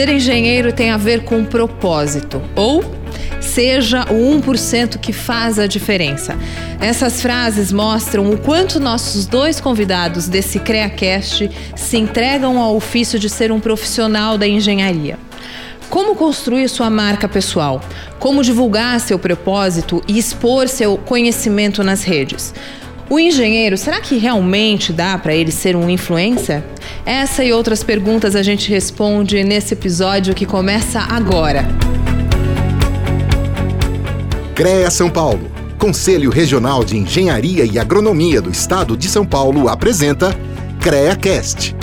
Ser engenheiro tem a ver com propósito ou seja o 1% que faz a diferença. Essas frases mostram o quanto nossos dois convidados desse CreaCast se entregam ao ofício de ser um profissional da engenharia. Como construir sua marca pessoal? Como divulgar seu propósito e expor seu conhecimento nas redes? O engenheiro, será que realmente dá para ele ser um influencer? Essa e outras perguntas a gente responde nesse episódio que começa agora. CREA São Paulo, Conselho Regional de Engenharia e Agronomia do Estado de São Paulo apresenta CREAcast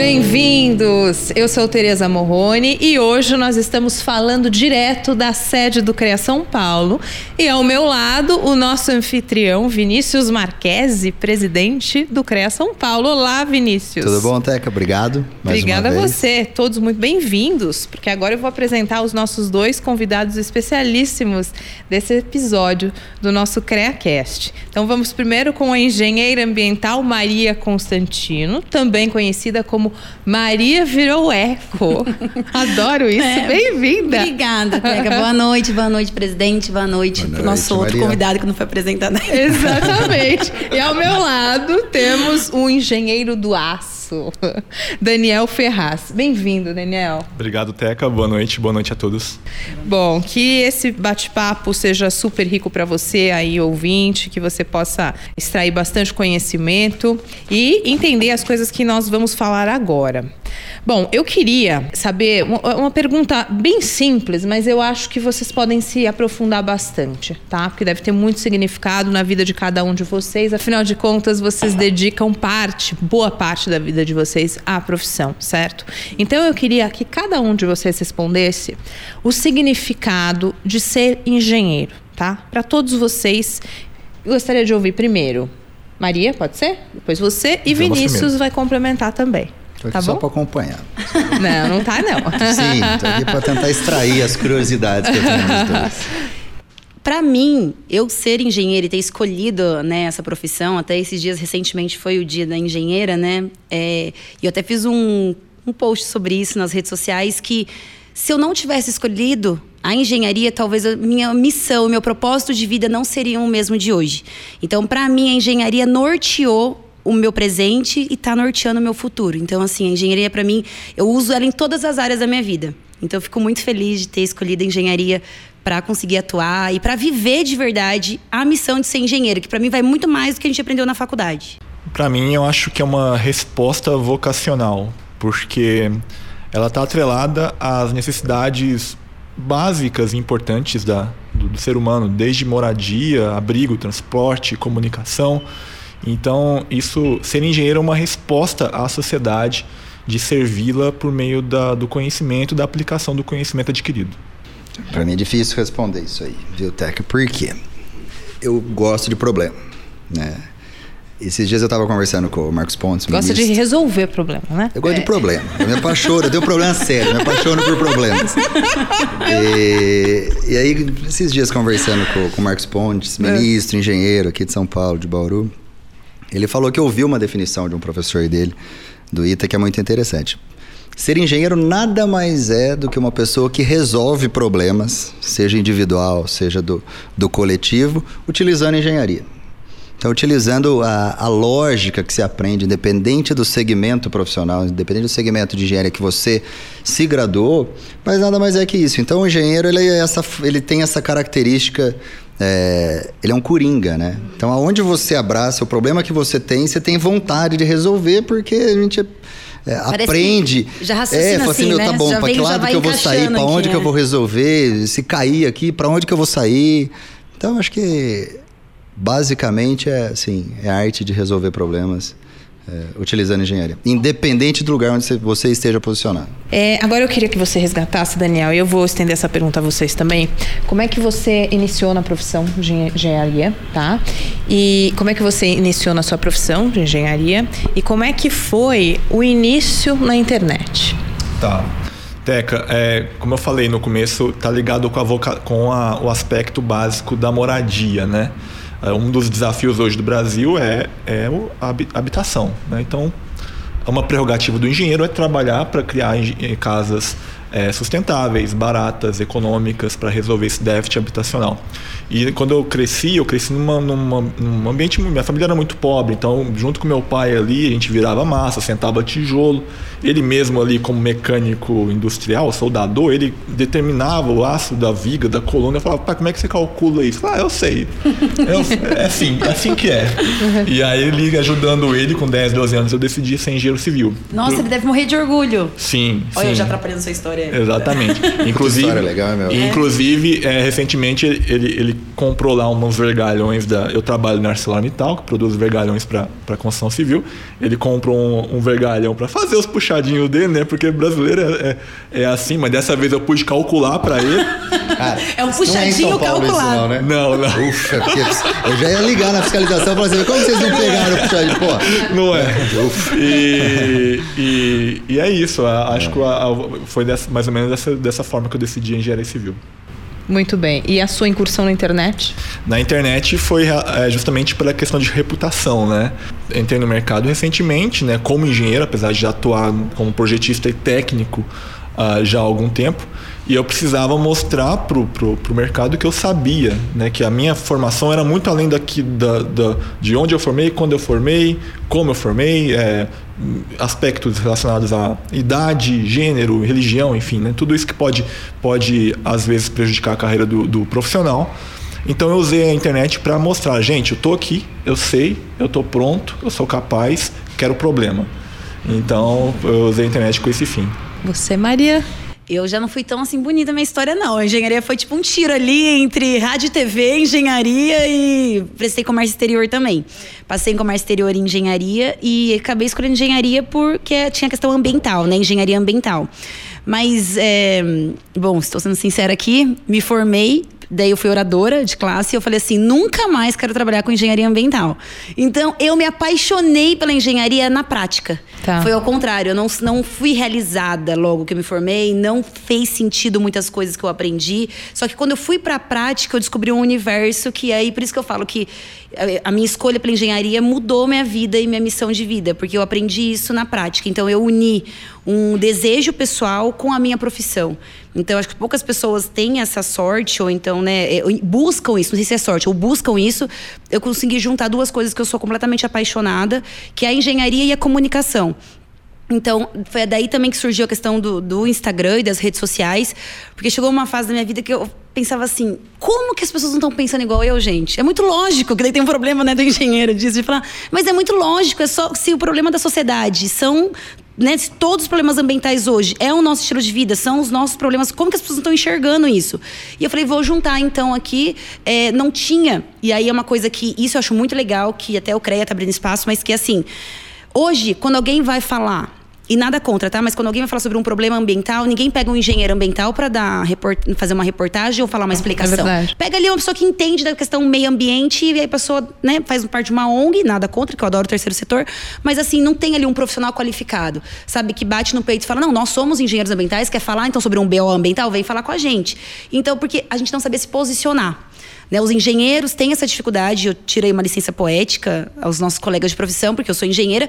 Bem-vindos! Eu sou Tereza Morrone e hoje nós estamos falando direto da sede do CREA São Paulo. E ao meu lado, o nosso anfitrião Vinícius Marquesi, presidente do CREA São Paulo. Olá, Vinícius. Tudo bom, Teca? Obrigado. Obrigada a você. Todos muito bem-vindos, porque agora eu vou apresentar os nossos dois convidados especialíssimos desse episódio do nosso CREAcast. Então vamos primeiro com a engenheira ambiental Maria Constantino, também conhecida como Maria virou eco. Adoro isso. É, Bem-vinda. Obrigada, Pega. Boa noite, boa noite, presidente. Boa noite para o nosso outro Maria. convidado que não foi apresentado ainda. Exatamente. e ao meu lado temos o engenheiro do aço. Daniel Ferraz. Bem-vindo, Daniel. Obrigado, Teca. Boa noite, boa noite a todos. Bom, que esse bate-papo seja super rico para você aí, ouvinte, que você possa extrair bastante conhecimento e entender as coisas que nós vamos falar agora. Bom, eu queria saber uma pergunta bem simples, mas eu acho que vocês podem se aprofundar bastante, tá? Porque deve ter muito significado na vida de cada um de vocês. Afinal de contas, vocês dedicam parte, boa parte da vida de vocês à profissão, certo? Então eu queria que cada um de vocês respondesse o significado de ser engenheiro, tá? Para todos vocês, eu gostaria de ouvir primeiro Maria, pode ser? Depois você e Vinícius vai complementar também. Tô aqui tá só para acompanhar. Não, não tá não. Sim, tô aqui para tentar extrair as curiosidades que eu tenho nos dois. Para mim, eu ser engenheira e ter escolhido né, essa profissão, até esses dias recentemente foi o dia da engenheira, né? É, e eu até fiz um, um post sobre isso nas redes sociais que se eu não tivesse escolhido a engenharia, talvez a minha missão, meu propósito de vida não seriam o mesmo de hoje. Então, para mim, a engenharia norteou o meu presente e está norteando o meu futuro. Então, assim, a engenharia para mim, eu uso ela em todas as áreas da minha vida. Então, eu fico muito feliz de ter escolhido a engenharia para conseguir atuar e para viver de verdade a missão de ser engenheiro, que para mim vai muito mais do que a gente aprendeu na faculdade. Para mim, eu acho que é uma resposta vocacional, porque ela está atrelada às necessidades básicas e importantes da, do, do ser humano, desde moradia, abrigo, transporte, comunicação. Então, isso ser engenheiro é uma resposta à sociedade de servi-la por meio da, do conhecimento, da aplicação do conhecimento adquirido. Para mim é difícil responder isso aí, viu, Tec? Por quê? Eu gosto de problema, né? Esses dias eu estava conversando com o Marcos Pontes. Gosta ministro. de resolver problema, né? Eu gosto é. de problema. Eu me apaixono, eu tenho problema sério, me apaixono por problemas. e, e, aí, esses dias conversando com, com o Marcos Pontes, é. ministro, é. engenheiro aqui de São Paulo, de Bauru, ele falou que ouviu uma definição de um professor dele, do ITA, que é muito interessante. Ser engenheiro nada mais é do que uma pessoa que resolve problemas, seja individual, seja do, do coletivo, utilizando engenharia. Então, utilizando a, a, lógica que se aprende, independente do segmento profissional, independente do segmento de engenharia que você se graduou, mas nada mais é que isso. Então, o engenheiro ele, é essa, ele tem essa característica, é, ele é um coringa, né? Então, aonde você abraça o problema que você tem, você tem vontade de resolver, porque a gente é, aprende. Já raciocina é, fala assim, assim meu, tá né? bom, para que lado que eu vou sair, para onde que eu vou resolver, se cair aqui, para onde que eu vou sair. Então, acho que basicamente é assim, é a arte de resolver problemas. É, utilizando engenharia, independente do lugar onde você esteja posicionado. É, agora eu queria que você resgatasse, Daniel, e eu vou estender essa pergunta a vocês também. Como é que você iniciou na profissão de engenharia, tá? E como é que você iniciou na sua profissão de engenharia? E como é que foi o início na internet? Tá. Teca, é, como eu falei no começo, tá ligado com, a voca com a, o aspecto básico da moradia, né? É, um dos desafios hoje do Brasil é, é a habitação. Né? Então, uma prerrogativa do engenheiro é trabalhar para criar casas é, sustentáveis, baratas, econômicas para resolver esse déficit habitacional. E quando eu cresci, eu cresci numa, numa, num ambiente. Minha família era muito pobre, então, junto com meu pai ali, a gente virava massa, sentava tijolo. Ele mesmo ali, como mecânico industrial, soldador, ele determinava o aço da viga, da coluna. Eu falava, pai, como é que você calcula isso? Ah, eu sei. Eu, é assim, é assim que é. E aí, ele ajudando ele, com 10, 12 anos, eu decidi ser engenheiro civil. Nossa, ele deve morrer de orgulho. Sim. Olha, sim. eu já atrapalhando sua história. Exatamente. Inclusive, história legal, meu. inclusive é, recentemente ele, ele comprou lá uns vergalhões da. Eu trabalho na ArcelorMittal, que produz vergalhões para construção civil. Ele comprou um, um vergalhão para fazer os puxadinhos dele, né? Porque brasileiro é, é, é assim, mas dessa vez eu pude calcular para ele. Cara, É um em puxadinho calculado. não, né? Não, não. Ufa, porque eu já ia ligar na fiscalização e falar assim, como vocês não pegaram o puxadinho? Pô, Não é. E, e, e é isso. Acho que a- a- foi dessa- mais ou menos dessa, dessa forma que eu decidi engenharia civil. Muito bem. E a sua incursão na internet? Na internet foi é, justamente pela questão de reputação, né? Entrei no mercado recentemente, né? Como engenheiro, apesar de já atuar como projetista e técnico ah, já há algum tempo, e eu precisava mostrar pro, pro, pro mercado que eu sabia, né? Que a minha formação era muito além daqui da, da, de onde eu formei, quando eu formei, como eu formei, é, aspectos relacionados à idade, gênero, religião, enfim, né? Tudo isso que pode, pode às vezes prejudicar a carreira do, do profissional. Então eu usei a internet para mostrar, gente, eu tô aqui, eu sei, eu tô pronto, eu sou capaz, quero problema. Então eu usei a internet com esse fim. Você, Maria? Eu já não fui tão assim bonita minha história, não. A engenharia foi tipo um tiro ali entre rádio e TV, engenharia e prestei comércio exterior também. Passei em comércio exterior e engenharia e acabei escolhendo engenharia porque tinha questão ambiental, né? Engenharia ambiental. Mas, é, bom, estou sendo sincera aqui, me formei Daí eu fui oradora de classe e eu falei assim: nunca mais quero trabalhar com engenharia ambiental. Então eu me apaixonei pela engenharia na prática. Tá. Foi ao contrário, eu não, não fui realizada logo que eu me formei, não fez sentido muitas coisas que eu aprendi. Só que quando eu fui para a prática, eu descobri um universo que aí, por isso que eu falo que a- a minha escolha pela engenharia mudou minha vida e minha missão de vida, porque eu aprendi isso na prática. Então eu uni um desejo pessoal com a minha profissão. Então acho que poucas pessoas têm essa sorte ou então, né, eh, buscam isso, não sei se é sorte, ou buscam isso. Eu consegui juntar duas coisas que eu sou completamente apaixonada, que é a engenharia e a comunicação. Então, foi daí também que surgiu a questão do, do Instagram e das redes sociais, porque chegou uma fase da minha vida que eu pensava assim: como que as pessoas não estão pensando igual eu, gente? É muito lógico, que daí tem um problema né, do engenheiro disso, de falar, mas é muito lógico, é só se o problema da sociedade são. Né, todos os problemas ambientais hoje é o nosso estilo de vida, são os nossos problemas, como que as pessoas não estão enxergando isso? E eu falei, vou juntar então aqui, é, não tinha, e aí é uma coisa que, isso eu acho muito legal, que até o CREA tá abrindo espaço, mas que assim, Hoje, quando alguém vai falar, e nada contra, tá? Mas quando alguém vai falar sobre um problema ambiental, ninguém pega um engenheiro ambiental para dar fazer uma reportagem ou falar uma explicação. verdade. Pega ali uma pessoa que entende da questão meio ambiente e aí a pessoa, né, faz parte de uma ONG, nada contra, que eu adoro o terceiro setor, mas assim, não tem ali um profissional qualificado, sabe, que bate no peito e fala: "Não, nós somos engenheiros ambientais, quer falar então sobre um BO ambiental, vem falar com a gente". Então, porque a gente não sabia se posicionar. Né, os engenheiros têm essa dificuldade. Eu tirei uma licença poética aos nossos colegas de profissão, porque eu sou engenheira.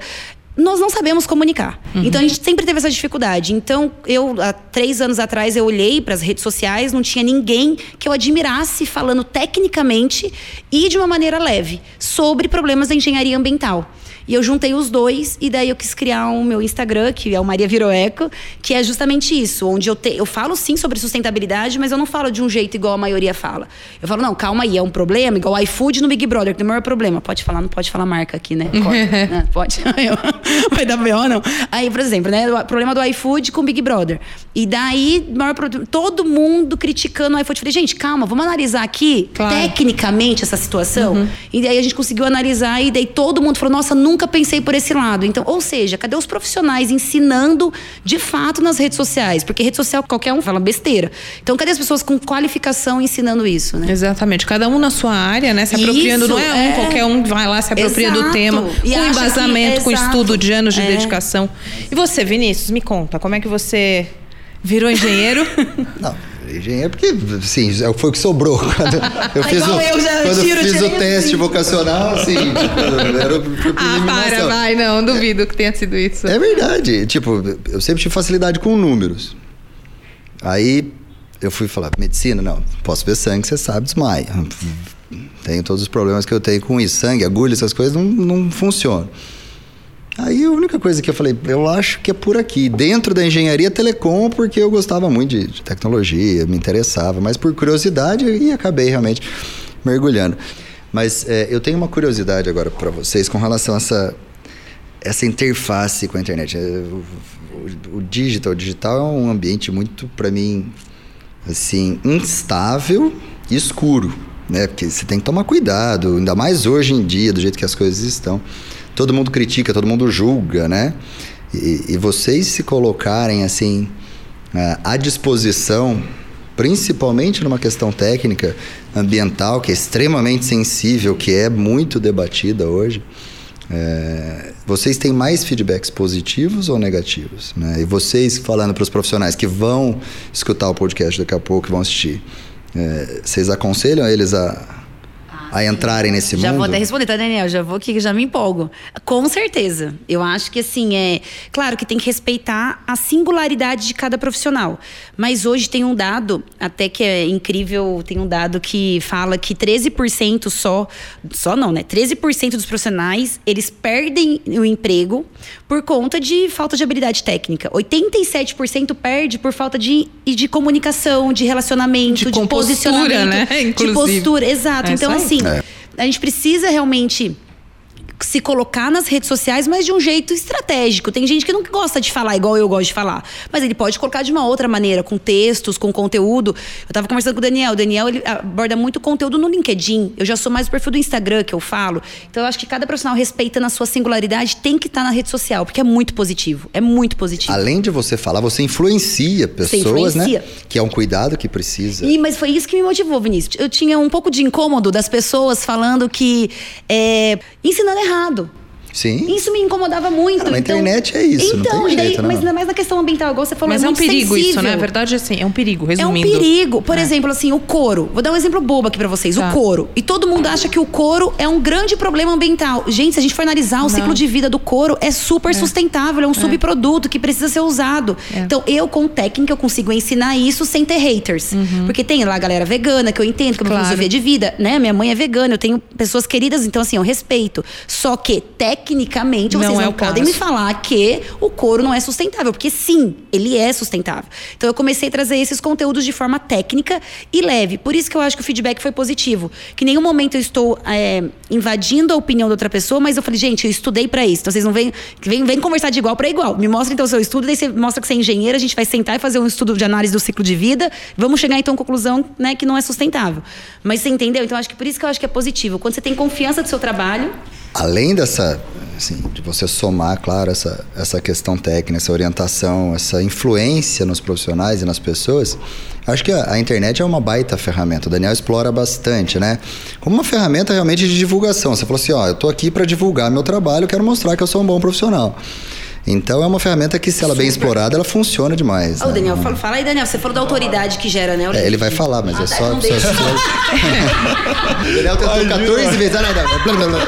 Nós não sabemos comunicar. Então a gente sempre teve essa dificuldade. Então, eu, há três anos atrás, eu olhei para as redes sociais, não tinha ninguém que eu admirasse falando tecnicamente e de uma maneira leve sobre problemas da engenharia ambiental. E eu juntei os dois e daí eu quis criar o meu Instagram, que é o Maria Viroeco, que é justamente isso, onde eu, te, eu falo sim sobre sustentabilidade, mas eu não falo de um jeito igual a maioria fala. Eu falo, não, calma aí, é um problema, igual o iFood no Big Brother, que tem o maior problema. Pode falar, não pode falar marca aqui, né? Ah, pode. Vai dar B.O. não. Aí, por exemplo, né, o problema do iFood com o Big Brother. E daí, maior pro- todo mundo criticando o iFood. Falei, gente, calma, vamos analisar aqui Claro. tecnicamente essa situação. E daí a gente conseguiu analisar e daí todo mundo falou: "Nossa, nunca pensei por esse lado". Então, ou seja, cadê os profissionais ensinando de fato nas redes sociais? Porque rede social qualquer um fala besteira. Então, cadê as pessoas com qualificação ensinando isso, né? Exatamente. Cada um na sua área, né? Se apropriando. Isso, não é um, é. qualquer um que vai lá se apropria do Exato. tema. E com embasamento, que- com estudo de anos de É. dedicação. E você, Vinícius, me conta, como é que você virou engenheiro? Não, engenheiro, porque, sim, foi o que sobrou. Quando eu É fiz o, eu, quando tiro, fiz o teste assim. vocacional, assim, tipo, era por Ah, para, vai, não, duvido que tenha sido isso. É verdade. Tipo, eu sempre tive facilidade com números. Aí eu fui falar, medicina, não, posso ver sangue, você sabe, desmaia. Tenho todos os problemas que eu tenho com isso. Sangue, agulha, essas coisas não, não funcionam. Aí a única coisa que eu falei, eu acho que é por aqui. Dentro da engenharia telecom, porque eu gostava muito de, de tecnologia, me interessava, mas por curiosidade e acabei realmente mergulhando. Mas é, eu tenho uma curiosidade agora para vocês com relação a essa, essa interface com a internet. É, O, o- o digital, o digital é um ambiente muito, para mim, assim, instável e escuro, né? Porque você tem que tomar cuidado, ainda mais hoje em dia, do jeito que as coisas estão. Todo mundo critica, todo mundo julga, né? E, e vocês se colocarem, assim, ah, à disposição, principalmente numa questão técnica, ambiental, que é extremamente sensível, que é muito debatida hoje, é, vocês têm mais feedbacks positivos ou negativos? Né? E vocês falando para os profissionais que vão escutar o podcast daqui a pouco, que vão assistir, é, vocês aconselham eles a, a entrarem nesse Já mundo? vou até responder, tá, Daniel? Já vou aqui, já me empolgo. Com certeza. Eu acho que, assim, é. Claro que tem que respeitar a singularidade de cada profissional. Mas hoje tem um dado, até que é incrível, tem um dado que fala que 13% só. Só não, né? 13% dos profissionais, eles perdem o emprego por conta de falta de habilidade técnica. 87% perde por falta de, e de comunicação, de relacionamento, De de, posicionamento. né? De postura, exato. É então, assim, É. a gente precisa realmente se colocar nas redes sociais, mas de um jeito estratégico. Tem gente que não gosta de falar igual eu gosto de falar, mas ele pode colocar de uma outra maneira, com textos, com conteúdo. Eu tava conversando com o Daniel, o Daniel ele aborda muito conteúdo no LinkedIn. Eu já sou mais o perfil do Instagram que eu falo. Então eu acho que cada profissional respeitando a sua singularidade tem que estar na rede social, porque é muito positivo. É muito positivo. Além de você falar, você influencia pessoas, influencia. né? Que é um cuidado que precisa. E, mas foi isso que me motivou, Vinícius. Eu tinha um pouco de incômodo das pessoas falando que é, ensinando errado errado. Sim. Isso me incomodava muito. Ah, na então, internet é isso, não Então, tem e daí, jeito, né? mas ainda mais na questão ambiental, igual você falou, Mas é é um perigo isso, sensível. né? Na verdade, assim, é um perigo, É um resumindo. perigo. Por É. exemplo, assim, o couro. Vou dar um exemplo bobo aqui pra vocês. Tá. O couro. E todo mundo acha que o couro é um grande problema ambiental. Gente, se a gente for analisar, o ciclo de vida do couro é super sustentável. É um subproduto que precisa ser usado. É. Então, eu, com técnica, eu consigo ensinar isso sem ter haters. Porque tem lá a galera vegana, que eu entendo, que é uma Uhum. Claro. filosofia de vida. Né? Minha mãe é vegana, eu tenho pessoas queridas, então, assim, eu respeito. Só que, tecnicamente, Não vocês é não o podem me falar que o couro não é sustentável, porque sim, ele é sustentável. Então eu comecei a trazer esses conteúdos de forma técnica e leve. Por isso que eu acho que o feedback foi positivo. Que em nenhum momento eu estou é, invadindo a opinião da outra pessoa, mas eu falei, gente, eu estudei pra isso. Então vocês não vêm, vem, vem conversar de igual pra igual. Me mostra então o seu estudo, daí você mostra que você é engenheiro, a gente vai sentar e fazer um estudo de análise do ciclo de vida. Vamos chegar então à conclusão, né, que não é sustentável. Mas você entendeu? Então acho que por isso que eu acho que é positivo. Quando você tem confiança do seu trabalho, além dessa, assim, de você somar, claro, essa, essa questão técnica, essa orientação, essa influência nos profissionais e nas pessoas, acho que a, a internet é uma baita ferramenta. O Daniel explora bastante, né? Como uma ferramenta realmente de divulgação. Você falou assim, ó, eu tô aqui para divulgar meu trabalho, quero mostrar que eu sou um bom profissional. Então é uma ferramenta que, se ela bem explorada, ela funciona demais. Ô, né? Daniel, fala, fala aí, Daniel. Você falou da autoridade que gera, né? É, ele vai falar, mas Ah, é só. então só- só- o Daniel tentou 14 vezes. Não, não, não.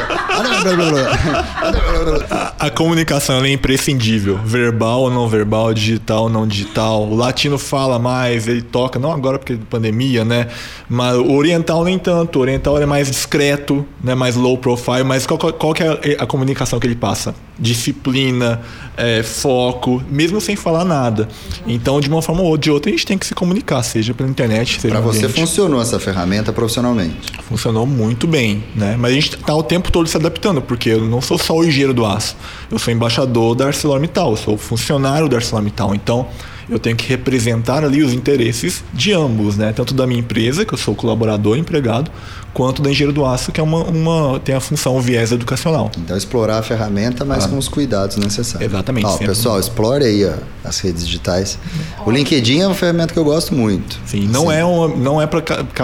A, a comunicação ela é imprescindível. Verbal ou não verbal, digital ou não digital. O latino fala mais, ele toca, não agora porque é pandemia, né? Mas o oriental nem tanto. O oriental é mais discreto, né? mais low profile. Mas qual, qual- qual que é a, a comunicação que ele passa? Disciplina, é, foco, mesmo sem falar nada. Então, de uma forma ou de outra, a gente tem que se comunicar, seja pela internet, seja no você funcionou essa ferramenta profissionalmente. Funcionou muito bem, né? Mas a gente tá o tempo todo se adaptando, porque eu não sou só o engenheiro do aço. Eu sou embaixador da ArcelorMittal, eu sou funcionário da ArcelorMittal. Então, eu tenho que representar ali os interesses de ambos, né? Tanto da minha empresa, que eu sou colaborador, empregado, quanto da engenheiro do aço, que é uma, uma tem a função viés educacional. Então, explorar a ferramenta, mas com os cuidados necessários. Exatamente, Ó, pessoal, explore aí ó, as redes digitais. O LinkedIn é uma ferramenta que eu gosto muito. Sim, não é uma, não é para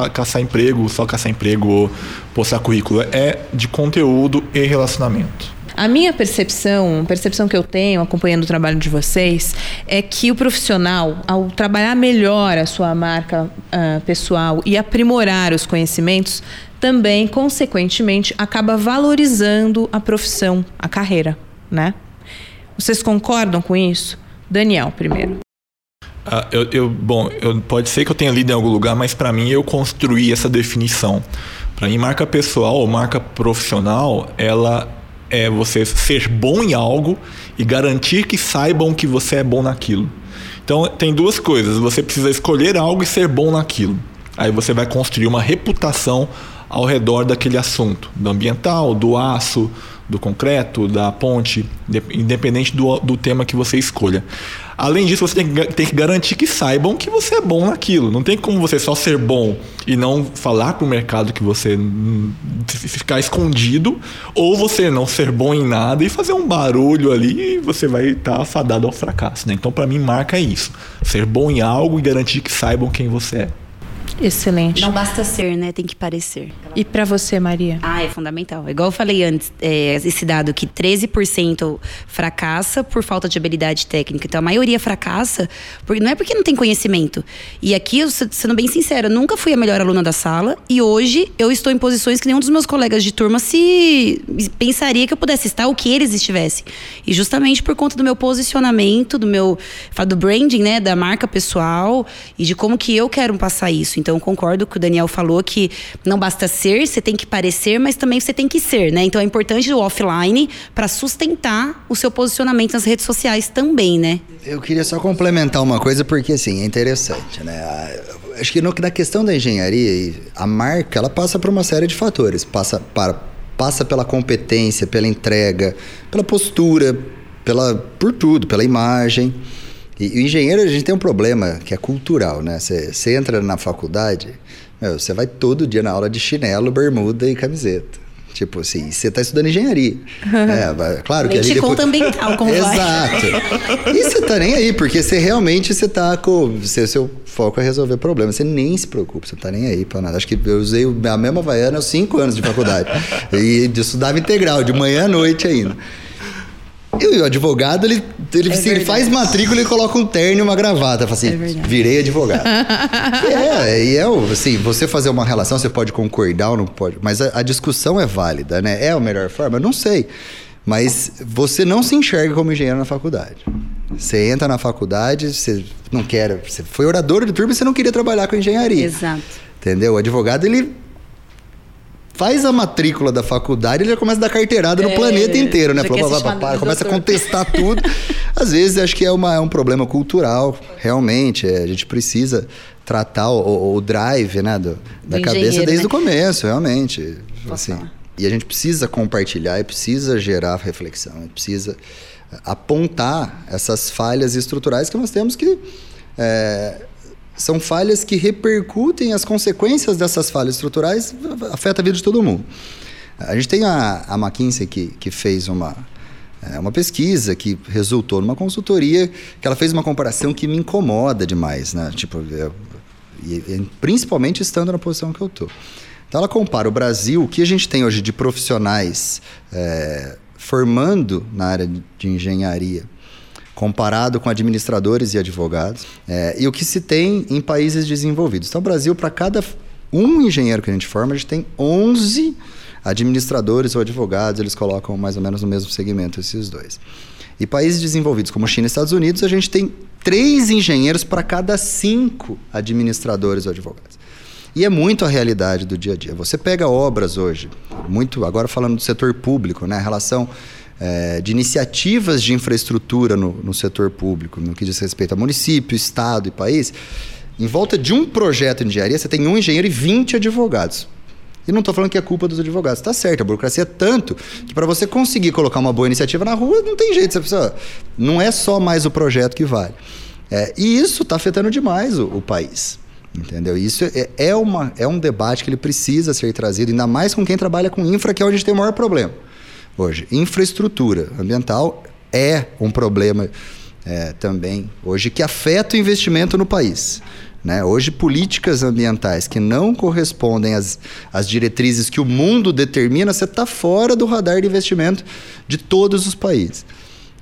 caçar emprego, só caçar emprego ou postar currículo, é de conteúdo e relacionamento. A minha percepção, percepção que eu tenho acompanhando o trabalho de vocês, é que o profissional, ao trabalhar melhor a sua marca uh, pessoal e aprimorar os conhecimentos, também, consequentemente, acaba valorizando a profissão, a carreira, né? Vocês concordam com isso? Daniel, primeiro. Ah, eu, eu, bom, eu, pode ser que eu tenha lido em algum lugar, mas para mim eu construí essa definição. Para mim, marca pessoal ou marca profissional, ela é você ser bom em algo e garantir que saibam que você é bom naquilo. Então, tem duas coisas. Você precisa escolher algo e ser bom naquilo. Aí você vai construir uma reputação ao redor daquele assunto, do ambiental, do aço, do concreto, da ponte, independente do, do tema que você escolha. Além disso, você tem que, tem que garantir que saibam que você é bom naquilo. Não tem como você só ser bom e não falar para o mercado que você ficar escondido, ou você não ser bom em nada e fazer um barulho ali e você vai estar tá ao fracasso. Né? Então, para mim, marca isso: ser bom em algo e garantir que saibam quem você é. Excelente. Não basta ser, né? Tem que parecer. E para você, Maria? Ah, é fundamental. Igual eu falei antes, é, esse dado que 13% fracassa por falta de habilidade técnica. Então a maioria fracassa porque não é porque não tem conhecimento. E aqui, sendo bem sincera, eu nunca fui a melhor aluna da sala e hoje eu estou em posições que nenhum dos meus colegas de turma se pensaria que eu pudesse estar ou que eles estivessem. E justamente por conta do meu posicionamento, do meu do branding, né, da marca pessoal e de como que eu quero passar isso. Então concordo com o Daniel falou que não basta ser, você tem que parecer, mas também você tem que ser, né? Então é importante o offline para sustentar o seu posicionamento nas redes sociais também, né? Eu queria só complementar uma coisa porque assim, é interessante, né? Acho que no, na questão da engenharia, a marca, ela passa por uma série de fatores, passa para passa pela competência, pela entrega, pela postura, pela por tudo, pela imagem. E o engenheiro, a gente tem um problema que é cultural, né? Você entra na faculdade, você vai todo dia na aula de chinelo, bermuda e camiseta. Tipo assim, você está estudando engenharia. é, claro que ali depois... conta ambiental, como Exato. Vai. E você tá nem aí, porque você realmente você tá com. Seu, seu foco é resolver problemas. Você nem se preocupa, você não tá nem aí para nada. Acho que eu usei a mesma vaiana aos cinco anos de faculdade. e estudava integral, de manhã à noite ainda. E o advogado, ele, ele, é se ele faz matrícula, ele coloca um terno e uma gravata. Fala assim, é virei advogado. é, e é, assim, você fazer uma relação, você pode concordar ou não pode. Mas a, a discussão é válida, né? É a melhor forma? Eu não sei. Mas você não se enxerga como engenheiro na faculdade. Você entra na faculdade, você não quer. Você foi orador de turma e você não queria trabalhar com engenharia. Exato. Entendeu? O advogado, ele faz a matrícula da faculdade, ele já começa a dar carteirada no é, planeta inteiro, né? Fala, começa a contestar tudo. Às vezes acho que é, uma, é um problema cultural, realmente. É, a gente precisa tratar o, o drive né, do, da cabeça desde né? o começo, realmente. Assim, e a gente precisa compartilhar e precisa gerar reflexão, precisa apontar essas falhas estruturais que nós temos que. É, são falhas que repercutem as consequências dessas falhas estruturais, afeta a vida de todo mundo. A gente tem a, a McKinsey que, que fez uma, é, uma pesquisa que resultou numa consultoria que ela fez uma comparação que me incomoda demais, né? Tipo, eu, principalmente estando na posição que eu estou. Então ela compara o Brasil, o que a gente tem hoje de profissionais é, formando na área de engenharia comparado com administradores e advogados, é, e o que se tem em países desenvolvidos. Então, o Brasil, para cada um engenheiro que a gente forma, a gente tem 11 administradores ou advogados, eles colocam mais ou menos no mesmo segmento esses dois. E países desenvolvidos como China e Estados Unidos, a gente tem três engenheiros para cada cinco administradores ou advogados. E é muito a realidade do dia a dia. Você pega obras hoje, muito agora falando do setor público, né, a relação é, de iniciativas de infraestrutura no, no setor público, no que diz respeito a município, estado e país, em volta de um projeto de engenharia, você tem um engenheiro e 20 advogados. E não estou falando que é culpa dos advogados. Está certo, a burocracia é tanto que para você conseguir colocar uma boa iniciativa na rua, não tem jeito. Você precisa, não é só mais o projeto que vale. É, e isso está afetando demais o, o, país. Entendeu? Isso é, é, uma, é um debate que ele precisa ser trazido, ainda mais com quem trabalha com infra, que é onde a gente tem o maior problema hoje. Infraestrutura ambiental é um problema é, também, hoje, que afeta o investimento no país. Né? Hoje, políticas ambientais que não correspondem às, às diretrizes que o mundo determina, você está fora do radar de investimento de todos os países.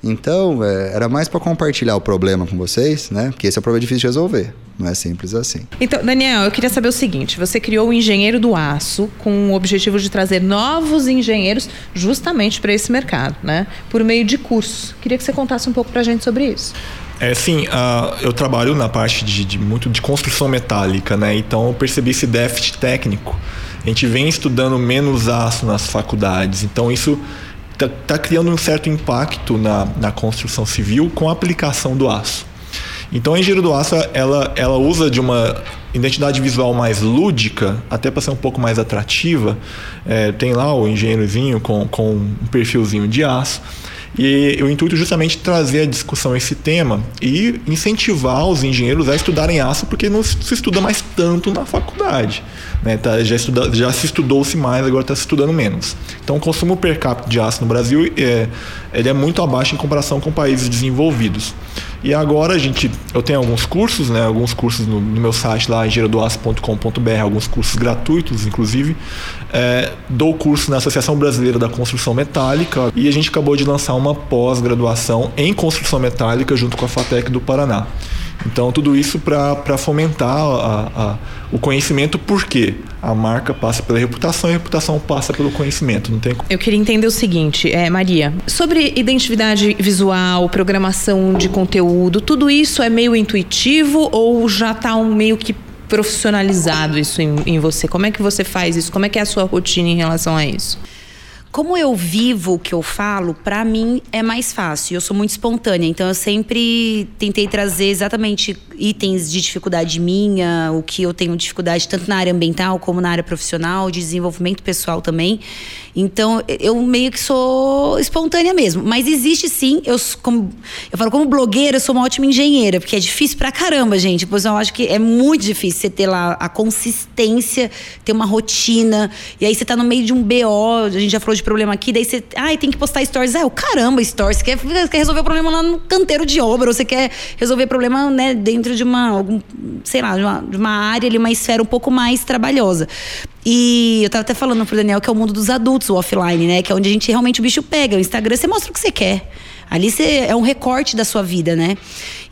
Então, é, era mais para compartilhar o problema com vocês, né? Porque esse é um problema difícil de resolver. Não é simples assim. Então, Daniel, eu queria saber o seguinte: você criou o Engenheiro do Aço com o objetivo de trazer novos engenheiros justamente para esse mercado, né? Por meio de cursos. Queria que você contasse um pouco para a gente sobre isso. É sim, uh, eu trabalho na parte de, de, muito de construção metálica, né? Então eu percebi esse déficit técnico. A gente vem estudando menos aço nas faculdades, então isso está tá criando um certo impacto na, na construção civil com a aplicação do aço. Então a engenharia do aço ela, ela usa de uma identidade visual mais lúdica, até para ser um pouco mais atrativa. É, tem lá o engenheirozinho com, com um perfilzinho de aço. E o intuito é justamente trazer a discussão esse tema e incentivar os engenheiros a estudarem aço, porque não se estuda mais tanto na faculdade. Né? Tá, já, estuda, já se estudou-se mais, agora está se estudando menos. Então, o consumo per capita de aço no Brasil é, ele é muito abaixo em comparação com países desenvolvidos. E agora a gente, eu tenho alguns cursos, né, alguns cursos no, no meu site lá, engenheirodoaço.com.br, alguns cursos gratuitos, inclusive. É, dou curso na Associação Brasileira da Construção Metálica e a gente acabou de lançar uma pós-graduação em construção metálica junto com a FATEC do Paraná. Então, tudo isso para fomentar a, a, o conhecimento, porque a marca passa pela reputação e a reputação passa pelo conhecimento. Não tem Eu queria entender o seguinte, é, Maria, sobre identidade visual, programação de conteúdo, tudo isso é meio intuitivo ou já está um meio que profissionalizado isso em, em você? Como é que você faz isso? Como é que é a sua rotina em relação a isso? Como eu vivo o que eu falo, para mim é mais fácil. Eu sou muito espontânea, então eu sempre tentei trazer exatamente itens de dificuldade minha, o que eu tenho dificuldade tanto na área ambiental como na área profissional, de desenvolvimento pessoal também. Então eu meio que sou espontânea mesmo. Mas existe sim, eu, como, eu falo como blogueira, eu sou uma ótima engenheira, porque é difícil pra caramba, gente. Pois eu acho que é muito difícil você ter lá a consistência, ter uma rotina, e aí você tá no meio de um BO, a gente já falou de problema aqui, daí você, ai, tem que postar stories. Ah, o caramba, stories. Você quer, quer resolver o problema lá no canteiro de obra, ou você quer resolver problema, né, dentro de uma, algum, sei lá, de uma, de uma área ali, uma esfera um pouco mais trabalhosa. E eu tava até falando pro Daniel que é o mundo dos adultos, o offline, né? Que é onde a gente realmente o bicho pega. O Instagram você mostra o que você quer. Ali você, é um recorte da sua vida, né?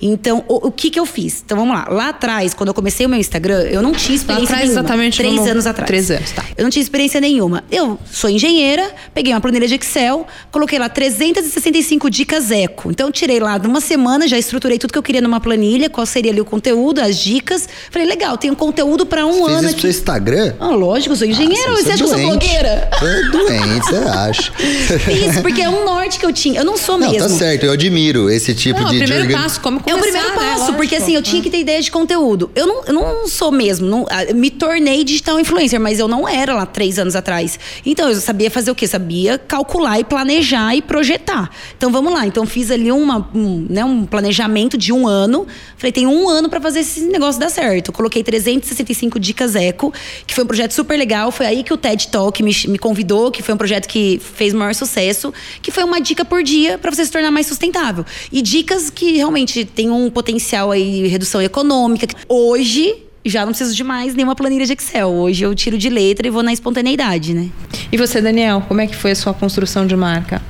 Então, o, o, que que eu fiz? Então, vamos lá. Lá atrás, quando eu comecei o meu Instagram, eu não tinha experiência lá atrás, nenhuma. exatamente Três no... anos atrás. Três anos, tá. Eu não tinha experiência nenhuma. Eu sou engenheira, peguei uma planilha de Excel, coloquei lá 365 dicas eco. Então, tirei lá de uma semana, já estruturei tudo que eu queria numa planilha, qual seria ali o conteúdo, as dicas. Falei, legal, tenho conteúdo para um Fez ano isso aqui. pro Instagram? Ah, lógico, eu sou engenheira. Ah, você acha que eu sou doente. blogueira? Você é doente, você acha. Isso, porque é um norte que eu tinha. Eu não sou Não, mesmo. Tá certo, eu admiro esse tipo Não, de... o de primeiro organ- passo, como É começar, o primeiro né? passo, Lógico. porque assim, eu tinha que ter ideia de conteúdo. Eu não, eu não sou mesmo, não, ah, me tornei digital influencer, mas eu não era lá três anos atrás. Então, eu sabia fazer o quê? Sabia calcular e planejar e projetar. Então, vamos lá. Então, fiz ali uma, um, né, um planejamento de um ano. Falei, tem um ano para fazer esse negócio dar certo. Eu coloquei 365 dicas eco, que foi um projeto super legal. Foi aí que o TED Talk me, me convidou, que foi um projeto que fez o maior sucesso, que foi uma dica por dia para você se tornar mais sustentável. E dicas que realmente tem um potencial aí redução econômica. Hoje já não preciso de mais nenhuma planilha de Excel. Hoje eu tiro de letra e vou na espontaneidade, né? E você, Daniel, como é que foi a sua construção de marca?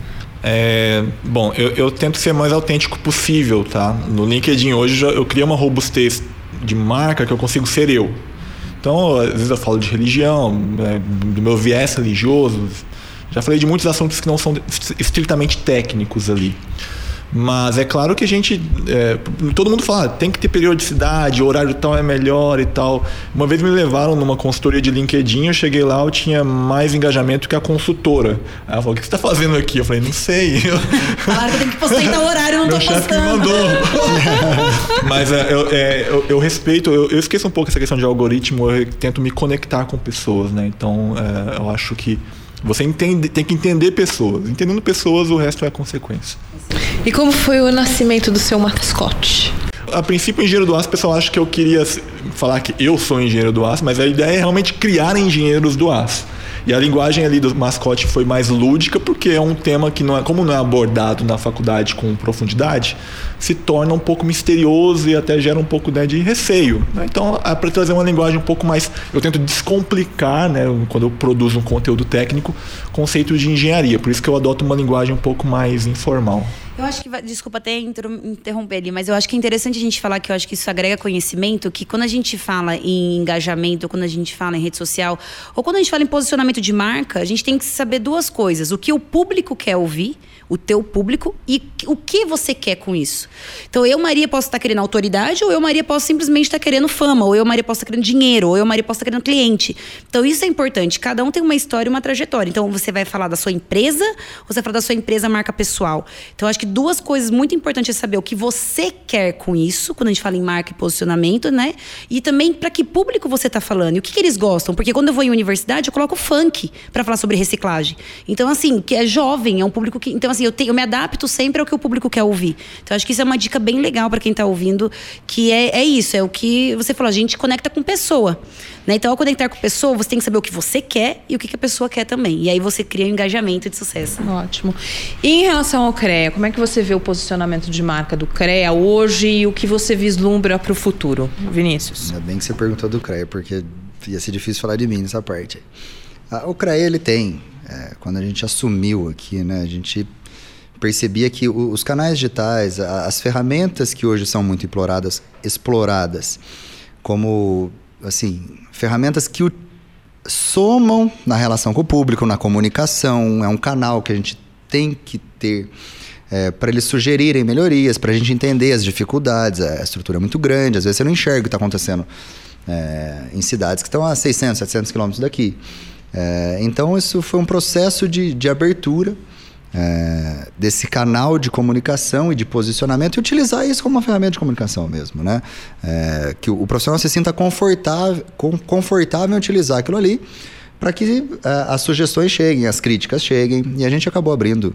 É, bom, eu, eu tento ser mais autêntico possível, tá? No LinkedIn hoje eu criei uma robustez de marca que eu consigo ser eu. Então, às vezes eu falo de religião, né, do meu viés religioso. Já falei de muitos assuntos que não são estritamente técnicos ali. Mas é claro que a gente. é, todo mundo fala, tem que ter periodicidade, o horário tal é melhor e tal. Uma vez me levaram numa consultoria de LinkedIn, eu cheguei lá, eu tinha mais engajamento que a consultora. Ela falou: o que você está fazendo aqui? Eu falei: não sei. Falaram que eu tenho que postar em tal horário, eu não Meu tô chefe me postando. mandou. Mas é, eu, é, eu, eu respeito, eu, eu esqueço um pouco essa questão de algoritmo, eu tento me conectar com pessoas, né? Então é, eu acho que você entende, tem que entender pessoas. Entendendo pessoas, o resto é consequência. E como foi o nascimento do seu mascote? A princípio, engenheiro do aço, o pessoal acha que eu queria falar que eu sou engenheiro do aço, mas a ideia é realmente criar engenheiros do aço. E a linguagem ali do mascote foi mais lúdica, porque é um tema que, não é, como não é abordado na faculdade com profundidade, se torna um pouco misterioso e até gera um pouco né, de receio. Né? Então, é para trazer uma linguagem um pouco mais. Eu tento descomplicar, né, quando eu produzo um conteúdo técnico, conceitos de engenharia. Por isso que eu adoto uma linguagem um pouco mais informal. Eu acho que, desculpa até interromper ali, mas eu acho que é interessante a gente falar que eu acho que isso agrega conhecimento, que quando a gente fala em engajamento, quando a gente fala em rede social, ou quando a gente fala em posicionamento de marca, a gente tem que saber duas coisas: o que o público quer ouvir o teu público e o que você quer com isso. Então, eu, Maria, posso estar querendo autoridade, ou eu, Maria, posso simplesmente estar querendo fama, ou eu, Maria, posso estar querendo dinheiro, ou eu, Maria, posso estar querendo cliente. Então, isso é importante. Cada um tem uma história e uma trajetória. Então, você vai falar da sua empresa, ou você vai falar da sua empresa marca pessoal. Então, acho que duas coisas muito importantes é saber o que você quer com isso, quando a gente fala em marca e posicionamento, né? E também para que público você está falando e o que, que eles gostam. Porque quando eu vou em universidade, eu coloco funk para falar sobre reciclagem. Então, assim, que é jovem, é um público que. Então, assim, eu, tenho, eu me adapto sempre ao que o público quer ouvir. Então, acho que isso é uma dica bem legal para quem está ouvindo, que é, é isso, é o que você falou, a gente conecta com pessoa. Né? Então, ao conectar com pessoa, você tem que saber o que você quer e o que, que a pessoa quer também. E aí você cria um engajamento de sucesso. Ótimo. E em relação ao CREA, como é que você vê o posicionamento de marca do CREA hoje e o que você vislumbra para o futuro, Vinícius? Ainda bem que você perguntou do CREA, porque ia ser difícil falar de mim nessa parte. Ah, o CREA, ele tem, é, quando a gente assumiu aqui, né, a gente percebia que os canais digitais, as ferramentas que hoje são muito exploradas, exploradas como assim ferramentas que somam na relação com o público, na comunicação, é um canal que a gente tem que ter é, para eles sugerirem melhorias, para a gente entender as dificuldades. A estrutura é muito grande, às vezes você não enxerga o que está acontecendo é, em cidades que estão a 600, 700 quilômetros daqui. É, então, isso foi um processo de, de abertura é, desse canal de comunicação e de posicionamento e utilizar isso como uma ferramenta de comunicação mesmo, né? É, que o, profissional se sinta confortável, confortável em utilizar aquilo ali para que é, as sugestões cheguem, as críticas cheguem e a gente acabou abrindo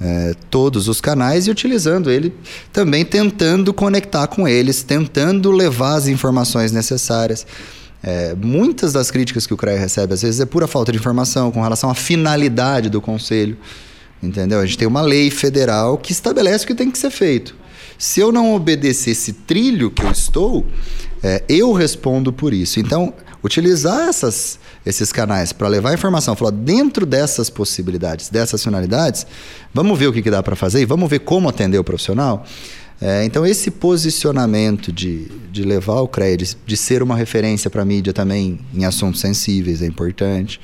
é, todos os canais e utilizando ele também tentando conectar com eles, tentando levar as informações necessárias. É, muitas das críticas que o CREA recebe, às vezes, é pura falta de informação com relação à finalidade do conselho. Entendeu? A gente tem uma lei federal que estabelece o que tem que ser feito. Se eu não obedecer esse trilho que eu estou, é, eu respondo por isso. Então, utilizar essas, esses canais para levar informação, falar dentro dessas possibilidades, dessas finalidades, vamos ver o que, que dá para fazer e vamos ver como atender o profissional. É, então, esse posicionamento de, de levar o crédito, de ser uma referência para a mídia também em assuntos sensíveis é importante.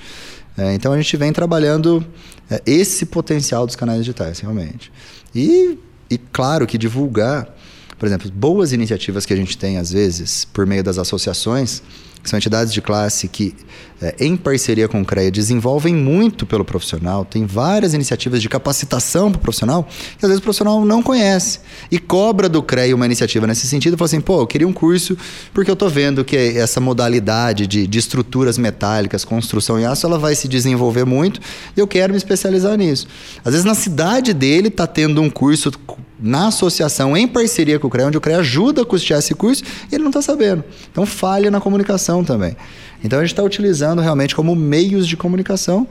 É, então, a gente vem trabalhando é, esse potencial dos canais digitais, realmente. E, e, claro, que divulgar, por exemplo, boas iniciativas que a gente tem, às vezes, por meio das associações, que são entidades de classe que, é, em parceria com o CREA, desenvolvem muito pelo profissional, tem várias iniciativas de capacitação para o profissional, que às vezes o profissional não conhece. E cobra do CREA uma iniciativa nesse sentido, fala assim, pô, eu queria um curso, porque eu estou vendo que essa modalidade de, de estruturas metálicas, construção em aço, ela vai se desenvolver muito, e eu quero me especializar nisso. Às vezes na cidade dele está tendo um curso na associação, em parceria com o CREA, onde o CREA ajuda a custear esse curso, e ele não está sabendo. Então falha na comunicação também. Então a gente está utilizando realmente como meios de comunicação,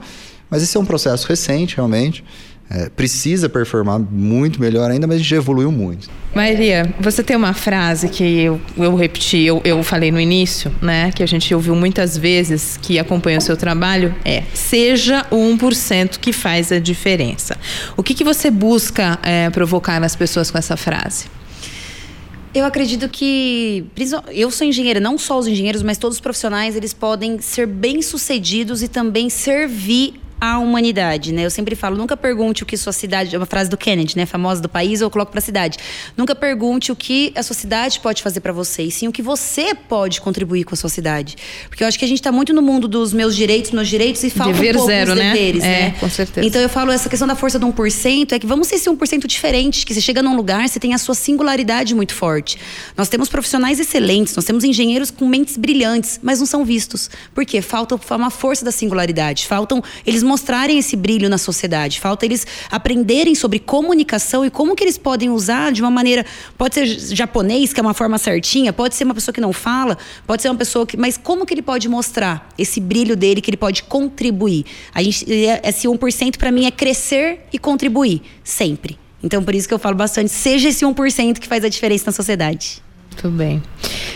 mas esse é um processo recente, realmente. É, precisa performar muito melhor ainda, mas a gente evoluiu muito. Maria, você tem uma frase que eu, eu repeti, eu, eu falei no início, né? Que a gente ouviu muitas vezes que acompanha o seu trabalho, é seja o 1% que faz a diferença. O que, que você busca é, provocar nas pessoas com essa frase? Eu acredito que eu sou engenheira, não só os engenheiros, mas todos os profissionais, eles podem ser bem-sucedidos e também servir à humanidade, né? Eu sempre falo, nunca pergunte o que sua cidade, é uma frase do Kennedy, né, famosa do país, eu coloco para a cidade. Nunca pergunte o que a sua cidade pode fazer para você, e sim o que você pode contribuir com a sua cidade. Porque eu acho que a gente está muito no mundo dos meus direitos, meus direitos e falta Dever um pouco zero, né? deveres, é, né? com certeza. Então eu falo essa questão da força do 1% é que vamos ser esse 1% diferente, que você chega num lugar, você tem a sua singularidade muito forte. Nós temos profissionais excelentes, nós temos engenheiros com mentes brilhantes, mas não são vistos. Por quê? Falta uma força da singularidade. Faltam, eles mostrarem esse brilho na sociedade. Falta eles aprenderem sobre comunicação e como que eles podem usar de uma maneira. Pode ser japonês, que é uma forma certinha, pode ser uma pessoa que não fala, pode ser uma pessoa que. Mas como que ele pode mostrar esse brilho dele, que ele pode contribuir? A gente, esse 1% para mim é crescer e contribuir, sempre. Então, por isso que eu falo bastante, seja esse 1% que faz a diferença na sociedade. Muito bem.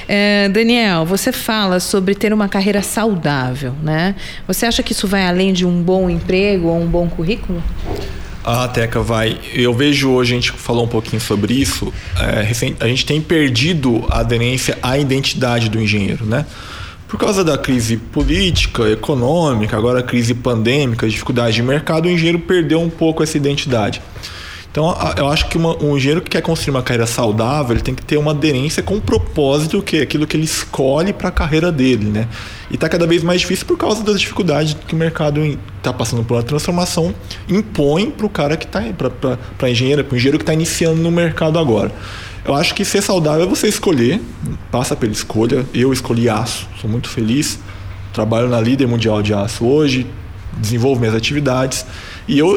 É, Daniel, você fala sobre ter uma carreira saudável, né? Você acha que isso vai além de um bom emprego ou um bom currículo? Ah, Teca, vai. Eu vejo hoje, a gente falou um pouquinho sobre isso, é, a gente tem perdido a aderência à identidade do engenheiro, né? Por causa da crise política, econômica, agora a crise pandêmica, dificuldade de mercado, o engenheiro perdeu um pouco essa identidade. Então, eu acho que uma, um engenheiro que quer construir uma carreira saudável, ele tem que ter uma aderência com o propósito, que é aquilo que ele escolhe para a carreira dele, né? E está cada vez mais difícil por causa das dificuldades que o mercado está passando por uma transformação, impõe para o cara que está, para engenheiro, para o engenheiro que está iniciando no mercado agora. Eu acho que ser saudável é você escolher, passa pela escolha. Eu escolhi aço, sou muito feliz. Trabalho na líder mundial de aço hoje, desenvolvo minhas atividades. E eu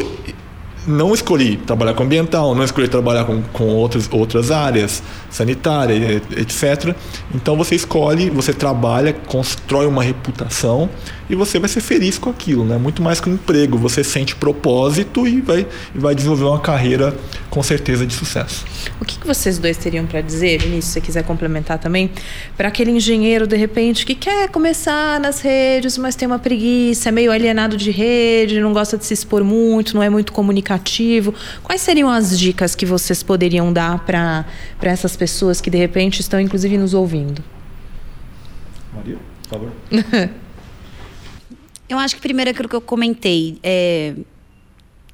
não escolhi trabalhar com ambiental, não escolhi trabalhar com, com outras, outras áreas, sanitária, etc. Então você escolhe, você trabalha, constrói uma reputação e você vai ser feliz com aquilo, né? Muito mais que um emprego, você sente propósito e vai, e vai desenvolver uma carreira com certeza de sucesso. O que, que vocês dois teriam para dizer, Vinícius, se você quiser complementar também, para aquele engenheiro de repente que quer começar nas redes, mas tem uma preguiça, é meio alienado de rede, não gosta de se expor muito, não é muito comunicativo. Quais seriam as dicas que vocês poderiam dar para essas pessoas que de repente estão inclusive nos ouvindo? Maria, por favor. Eu acho que primeiro é aquilo que eu comentei. É,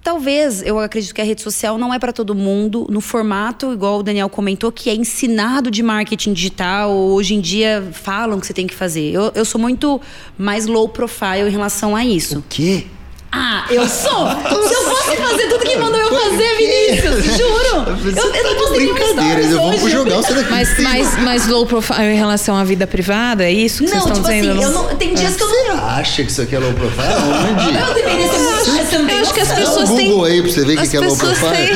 talvez, eu acredito que a rede social não é para todo mundo, no formato, igual o Daniel comentou, que é ensinado de marketing digital. Hoje em dia falam que você tem que fazer. Eu, eu sou muito mais low profile em relação a isso. O quê? Ah, eu sou! Se eu fosse fazer tudo que mandou eu fazer, Vinícius, juro! Eu, eu não posso Brincadeira, eu vou jogar você daqui. Mas, mas, mas low profile em relação à vida privada, é isso que não, vocês estão tipo dizendo? Assim, eu não, tem dias que eu não. Você acha que isso aqui é low profile? Onde? Eu deveria ser muito Eu acho, eu acho que as pessoas têm. Google aí pra você ver o que é low profile.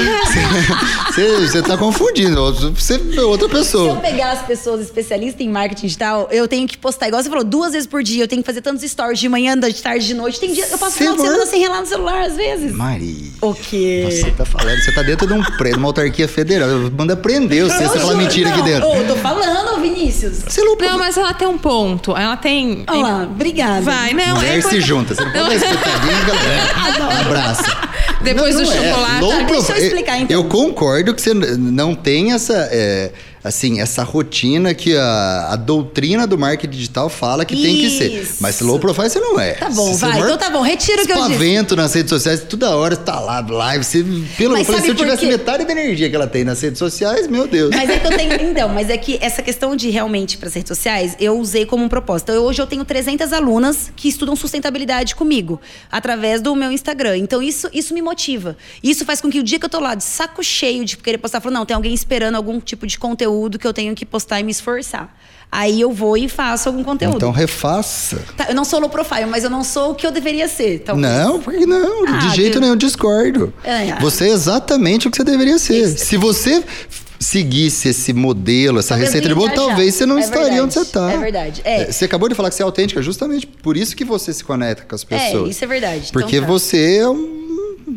Você, você tá confundindo. Você é outra Se eu pessoa. pegar as pessoas especialistas em marketing digital, eu tenho que postar, igual você falou, duas vezes por dia. Eu tenho que fazer tantos stories de manhã, de tarde, de noite. Tem dia, eu passo o final de semana vai- sem relar no celular, às vezes. Maria. O quê? Você tá falando, você tá dentro de um prédio, uma autarquia federal. Manda prender você, você fala juro, mentira aqui não. dentro. Ô, eu tô falando, Vinícius. Você não Não, mas ela tem um ponto. Ela tem. Olha lá, obrigada. Vai, não, Mulher é se junta. Você não pode dar espetadinha, galera. Um abraço. Depois Não, do não é. chocolate. Tá, deixa eu explicar, então. Eu concordo que você não tem essa, é, assim, essa rotina que a, a doutrina do marketing digital fala que tem que ser. Isso. Mas low profile você não é. Tá bom, você vai. Então tá bom, retiro o que eu disse. espavento nas redes sociais, toda hora tá lá, live. Você, pelo sabe se eu tivesse quê? metade da energia que ela tem nas redes sociais, meu Deus. Mas é que eu tenho. Então, mas é que essa questão de realmente para as redes sociais, eu usei como um propósito. Eu, hoje eu tenho 300 alunas que estudam sustentabilidade comigo, através do meu Instagram. Então, isso, isso me motiva. Isso faz com que o dia que eu tô lá de saco cheio de querer postar, eu falo, não, tem alguém esperando algum tipo de conteúdo que eu tenho que postar e me esforçar. Aí eu vou e faço algum conteúdo. Então refaça. Tá, eu não sou low profile, mas eu não sou o que eu deveria ser. talvez. Não, porque não, Ah, de jeito nenhum, discordo. É, é. Você é exatamente o que você deveria ser. Isso. Se você seguisse esse modelo, essa Talvez receita de bolo, talvez você não É estaria verdade, onde você está. é verdade, é. Você acabou de falar que você é autêntica, justamente por isso que você se conecta com as pessoas. É, isso é verdade. Então Porque tá. você é um.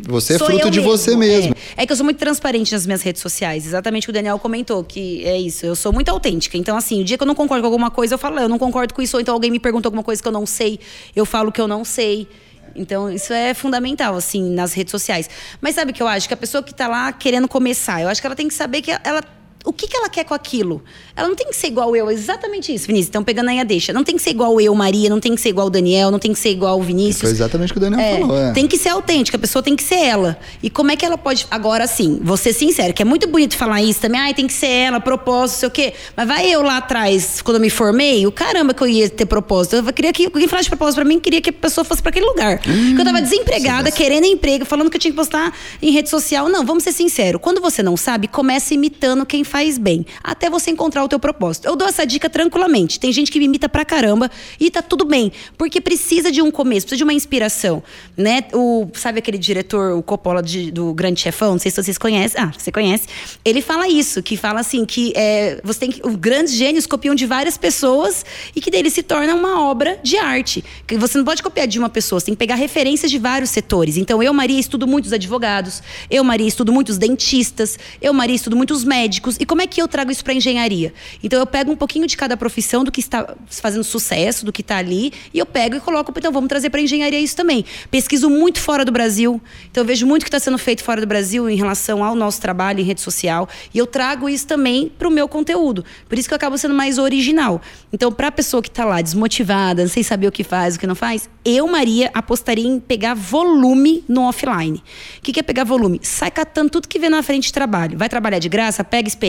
Você é fruto de você mesmo. É. É que eu sou muito transparente nas minhas redes sociais. Exatamente o que o Daniel comentou, que é isso. Eu sou muito autêntica. Então, assim, o dia que eu não concordo com alguma coisa, eu falo, eu não concordo com isso. Ou então alguém me pergunta alguma coisa que eu não sei, eu falo que eu não sei. Então, isso é fundamental, assim, nas redes sociais. Mas sabe o que eu acho? Que a pessoa que tá lá querendo começar, eu acho que ela tem que saber que ela. O que, que ela quer com aquilo? Ela não tem que ser igual eu, é exatamente isso, Vinícius. Então, pegando aí a deixa. Não tem que ser igual eu, Maria, não tem que ser igual o Daniel, não tem que ser igual o Vinícius. Foi exatamente o que o Daniel É, falou. É. Tem que ser autêntica, a pessoa tem que ser ela. E como é que ela pode. Agora sim, vou ser sincera, que é muito bonito falar isso também. Ai, tem que ser ela, propósito, sei o quê. Mas vai eu lá atrás, quando eu me formei, o caramba que eu ia ter propósito. Eu queria que. Quem falasse de propósito pra mim, queria que a pessoa fosse pra aquele lugar. Porque eu tava desempregada, querendo emprego, falando que eu tinha que postar em rede social. Não, vamos ser sinceros. Quando você não sabe, começa imitando quem faz bem, até você encontrar o teu propósito. Eu dou essa dica tranquilamente. Tem gente que me imita pra caramba e tá tudo bem, porque precisa de um começo, precisa de uma inspiração, né? O, sabe aquele diretor, o Coppola de, do Grande Chefão, não sei se vocês conhecem. Ah, você conhece. Ele fala isso, que fala assim que é, você tem que os grandes gênios copiam de várias pessoas e que dele se torna uma obra de arte. Que você não pode copiar de uma pessoa, você tem que pegar referências de vários setores. Então eu, Maria, estudo muitos advogados, eu, Maria, estudo muitos dentistas, eu, Maria, estudo muitos médicos. E como é que eu trago isso para engenharia? Então eu pego um pouquinho de cada profissão do que está fazendo sucesso, do que está ali, e eu pego e coloco, então vamos trazer para engenharia isso também. Pesquiso muito fora do Brasil, então eu vejo muito que está sendo feito fora do Brasil em relação ao nosso trabalho em rede social, e eu trago isso também para o meu conteúdo. Por isso que eu acabo sendo mais original. Então, para a pessoa que está lá desmotivada, sem saber o que faz, o que não faz, eu, Maria, apostaria em pegar volume no offline. O que, que é pegar volume? Sai catando tudo que vê na frente de trabalho. Vai trabalhar de graça, pega experiência,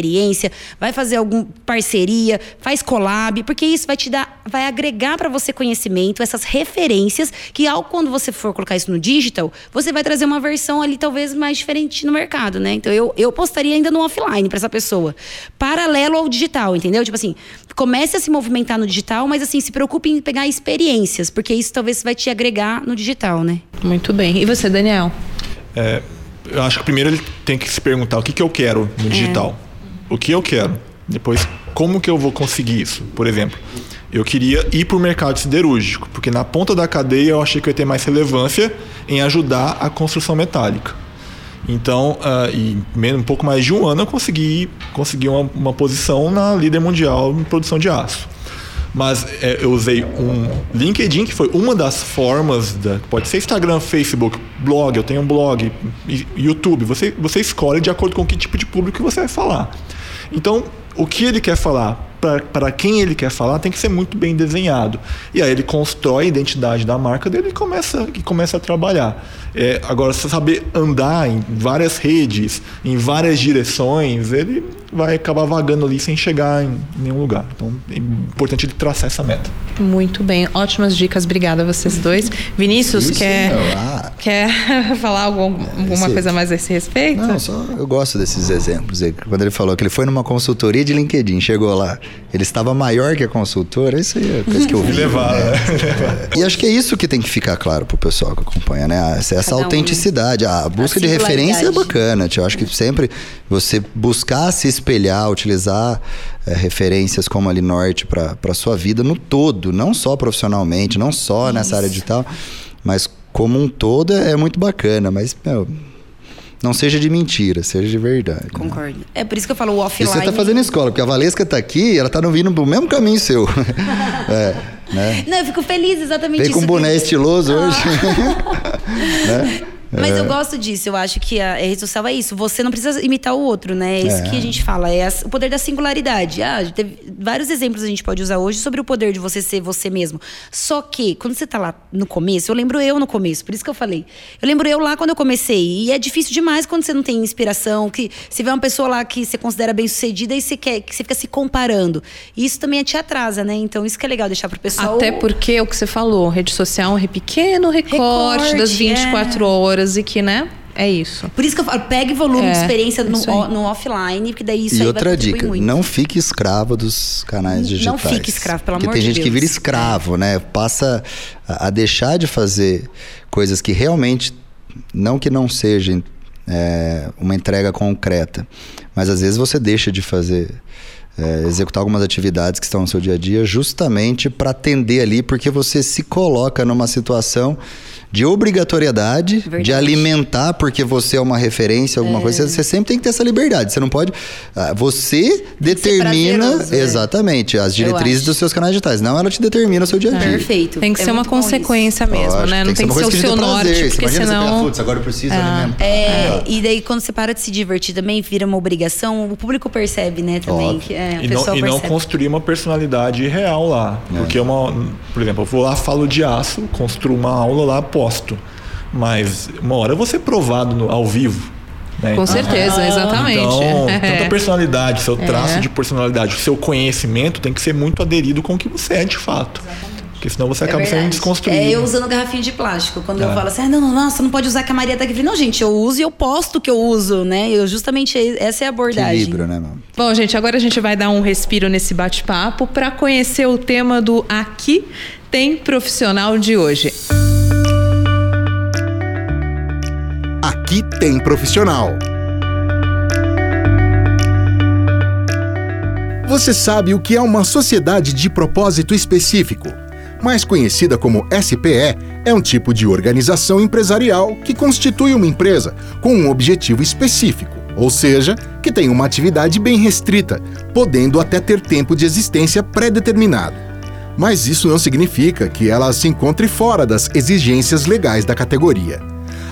vai fazer alguma parceria, faz collab, porque isso vai te dar, vai agregar para você conhecimento, essas referências, que ao quando você for colocar isso no digital, você vai trazer uma versão ali talvez mais diferente no mercado, né? Então eu, eu postaria ainda no offline para essa pessoa. Paralelo ao digital, entendeu? Tipo assim, comece a se movimentar no digital, mas assim, se preocupe em pegar experiências, porque isso talvez vai te agregar no digital, né? Muito bem. E você, Daniel? É, eu acho que primeiro ele tem que se perguntar o que, que eu quero no digital. O que eu quero. Depois, como que eu vou conseguir isso? Por exemplo, eu queria ir para o mercado siderúrgico, porque na ponta da cadeia eu achei que eu ia ter mais relevância em ajudar a construção metálica. Então, uh, em um pouco mais de um ano, eu consegui, consegui uma, uma posição na líder mundial em produção de aço. Mas é, eu usei um LinkedIn, que foi uma das formas, da, pode ser Instagram, Facebook, blog, eu tenho um blog, YouTube. Você, você escolhe de acordo com que tipo de público que você vai falar. Então, o que ele quer falar, para quem ele quer falar, tem que ser muito bem desenhado. E aí ele constrói a identidade da marca dele e começa, e começa a trabalhar. É, agora, se saber andar em várias redes, em várias direções, ele vai acabar vagando ali sem chegar em nenhum lugar. Então é importante ele traçar essa meta. Muito bem, ótimas dicas, obrigada a vocês dois. Vinícius, Isso, quer, ah. quer falar algum, alguma Esse, coisa mais a esse respeito? Não, só eu gosto desses exemplos. Quando ele falou que ele foi numa consultoria de LinkedIn, chegou lá, ele estava maior que a consultora, isso aí é coisa que eu vi. Levar, né? E acho que é isso que tem que ficar claro pro pessoal que acompanha, né? Essa, essa autenticidade. Um, a busca a de referência é bacana. Eu acho que sempre você buscar se espelhar, utilizar é, referências como a Norte para sua vida no todo, não só profissionalmente, não só Isso. nessa área digital, mas como um todo é muito bacana. Mas, meu, não seja de mentira, seja de verdade. Concordo. Né? É por isso que eu falo o offline. E você tá fazendo escola, porque a Valesca tá aqui ela tá vindo pro mesmo caminho seu. é, né? Não, eu fico feliz exatamente Vem isso. com um boné estiloso ah. hoje. né? Mas é. eu gosto disso, eu acho que a rede social é isso. Você não precisa imitar o outro, né? É isso é. que a gente fala, é o poder da singularidade. Ah, teve vários exemplos a gente pode usar hoje sobre o poder de você ser você mesmo. Só que, quando você tá lá no começo, eu lembro eu no começo, por isso que eu falei. Eu lembro eu lá quando eu comecei. E é difícil demais quando você não tem inspiração, que você vê uma pessoa lá que você considera bem sucedida e você quer, que você fica se comparando. E isso também te atrasa, né? Então isso que é legal deixar pro pessoal. Até porque é o que você falou, rede social é um pequeno recorte, recorte das 24 é. horas e que, né? É isso. Por isso que eu falo, pegue volume é, de experiência no, no, offline, porque daí isso e aí outra dica, muito. não fique escravo dos canais digitais. Não fique escravo, pelo porque amor de Deus. tem gente que vira escravo, né? Passa a, a, deixar de fazer coisas que realmente, não que não sejam é, uma entrega concreta, mas às vezes você deixa de fazer é, executar algumas atividades que estão no seu dia a dia justamente para atender ali, porque você se coloca numa situação de obrigatoriedade Verdade. de alimentar, porque você é uma referência, alguma é. coisa. Você sempre tem que ter essa liberdade. Você não pode. Ah, você determina. É. exatamente, as diretrizes dos seus canais digitais. Não ela te determina o seu dia a dia. Perfeito. Tem que é ser uma consequência mesmo, Lógico, né? Não tem que, ser, o seu norte. Porque Imagina senão. Você agora eu preciso ah. alimentar. É, e daí quando você para de se divertir também, vira uma obrigação, o público percebe, né, também. Que, é, e, não, e não, construir uma personalidade real lá. É. Porque uma. Por exemplo, eu vou lá, falo de aço, construo uma aula lá, posto. Mas uma hora eu vou ser provado no, ao vivo. Né? Com certeza, ah, exatamente. Então, tanta personalidade, seu traço é. de personalidade, o seu conhecimento tem que ser muito aderido com o que você é de fato. Exatamente. Porque senão você É acaba sendo verdade. desconstruído. É eu usando garrafinha de plástico. Quando eu É. falo assim, ah, não, não, nossa, não pode usar que a Maria tá aqui. Eu falei, Não, gente, eu uso e eu posto que eu uso, né? Eu, justamente essa é a abordagem. Equilíbrio, né, mano? Bom, gente, agora a gente vai dar um respiro nesse bate-papo para conhecer o tema do Aqui Tem Profissional de hoje. Aqui tem profissional. Você sabe o que é uma sociedade de propósito específico? Mais conhecida como SPE, é um tipo de organização empresarial que constitui uma empresa com um objetivo específico, ou seja, que tem uma atividade bem restrita, podendo até ter tempo de existência pré-determinado. Mas isso não significa que ela se encontre fora das exigências legais da categoria.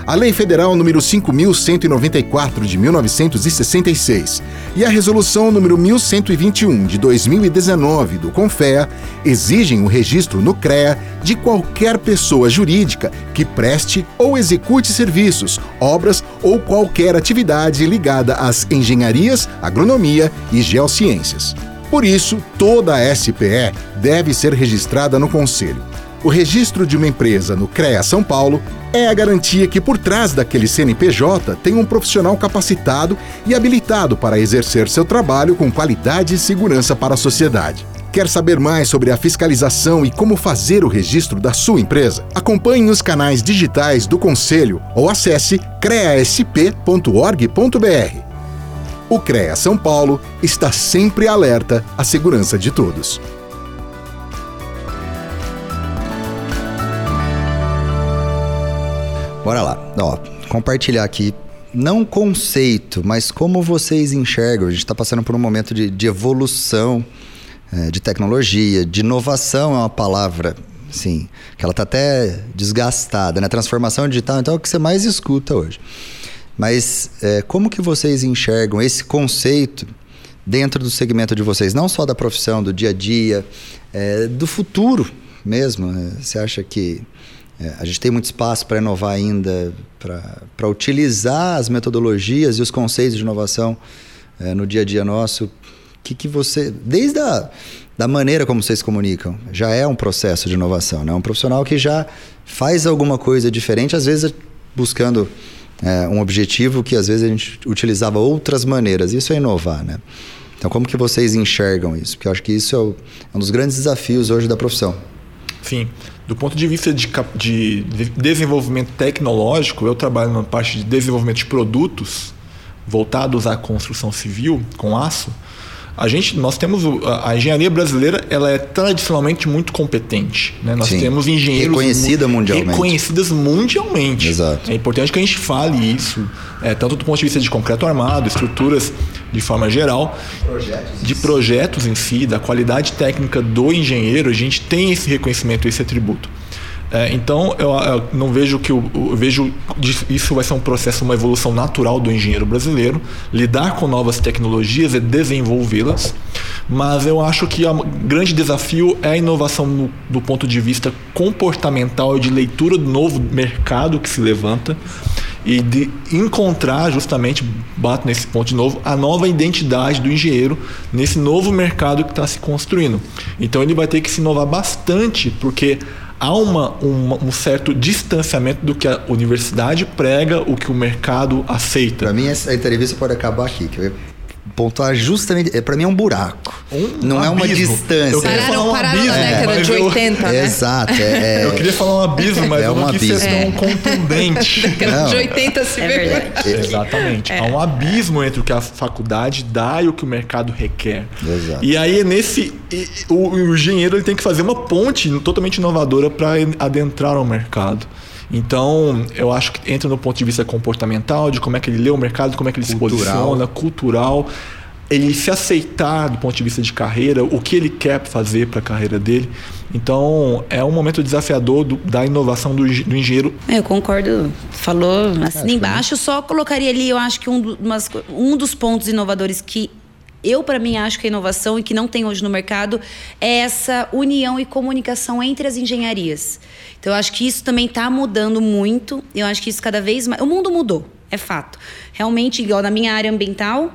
A Lei Federal número 5194 de 1966 e a Resolução número 1121 de 2019 do CONFEA exigem o registro no CREA de qualquer pessoa jurídica que preste ou execute serviços, obras ou qualquer atividade ligada às engenharias, agronomia e geociências. Por isso, toda a SPE deve ser registrada no Conselho. O registro de uma empresa no CREA São Paulo é a garantia que por trás daquele CNPJ tem um profissional capacitado e habilitado para exercer seu trabalho com qualidade e segurança para a sociedade. Quer saber mais sobre a fiscalização e como fazer o registro da sua empresa? Acompanhe os canais digitais do Conselho ou acesse creasp.org.br. O CREA São Paulo está sempre alerta à segurança de todos. Compartilhar aqui, não conceito, mas como vocês enxergam. A gente está passando por um momento de, de evolução é, de tecnologia, de inovação é uma palavra, sim, que ela está até desgastada, né? Transformação digital, então é o que você mais escuta hoje. Mas é, como que vocês enxergam esse conceito dentro do segmento de vocês? Não só da profissão, do dia a dia, é, do futuro mesmo. né? Você acha que é, a gente tem muito espaço para inovar ainda, para utilizar as metodologias e os conceitos de inovação é, no dia a dia nosso? que, que você. Desde a da maneira como vocês comunicam, já é um processo de inovação, né? Um profissional que já faz alguma coisa diferente, às vezes buscando é, um objetivo que às vezes a gente utilizava outras maneiras. Isso é inovar, né? Então, como que vocês enxergam isso? Porque eu acho que isso é, o, é um dos grandes desafios hoje da profissão. Sim. Do ponto de vista de, de, desenvolvimento tecnológico, eu trabalho na parte de desenvolvimento de produtos voltados à construção civil com aço. A gente, nós temos a, a engenharia brasileira, ela é tradicionalmente muito competente. Né? Nós Sim. temos engenheiros Reconhecida mundialmente. reconhecidas mundialmente. Exato. É importante que a gente fale isso, é, tanto do ponto de vista de concreto armado, estruturas de forma geral, Projetos. de projetos em si, da qualidade técnica do engenheiro, a gente tem esse reconhecimento, esse atributo. É, então eu, eu, não vejo que eu, eu, vejo isso vai ser um processo, uma evolução natural do engenheiro brasileiro, lidar com novas tecnologias e desenvolvê-las. Mas eu acho que o grande desafio é a inovação no, do ponto de vista comportamental e de leitura do novo mercado que se levanta e de encontrar justamente, bato nesse ponto de novo, a nova identidade do engenheiro nesse novo mercado que está se construindo. Então ele vai ter que se inovar bastante, porque há uma, uma, um certo distanciamento do que a universidade prega, o que o mercado aceita. Para mim, essa entrevista pode acabar aqui. Que eu pontuar justamente. É, para mim é um buraco. Um não é uma abismo. distância. Eu queria falar Pararam, um pararam na abismo, década de eu- 80, né? Exato. É, é- Eu queria falar um abismo, mas É eu um não quis ser abismo. tão contundente. Década Não. de 80 se É verdade. Exatamente. Há um abismo entre o que a faculdade dá e o que o mercado requer. Exato. E aí, nesse. O, o engenheiro ele tem que fazer uma ponte totalmente inovadora para adentrar ao mercado. Então, eu acho que entra no ponto de vista comportamental, de como é que ele lê o mercado, como é que ele Cultural. se posiciona, cultural. Ele se aceitar do ponto de vista de carreira, o que ele quer fazer para a carreira dele. Então, é um momento desafiador do- da inovação do, do engenheiro É, Eu concordo. Falou assim embaixo, só colocaria ali, eu acho que um, do- umas um dos pontos inovadores que eu, para mim, acho que é inovação e que não tem hoje no mercado é essa união e comunicação entre as engenharias. Então, eu acho que isso também está mudando muito. Eu acho que isso cada vez mais. O mundo mudou, é fato. Realmente, igual na minha área ambiental,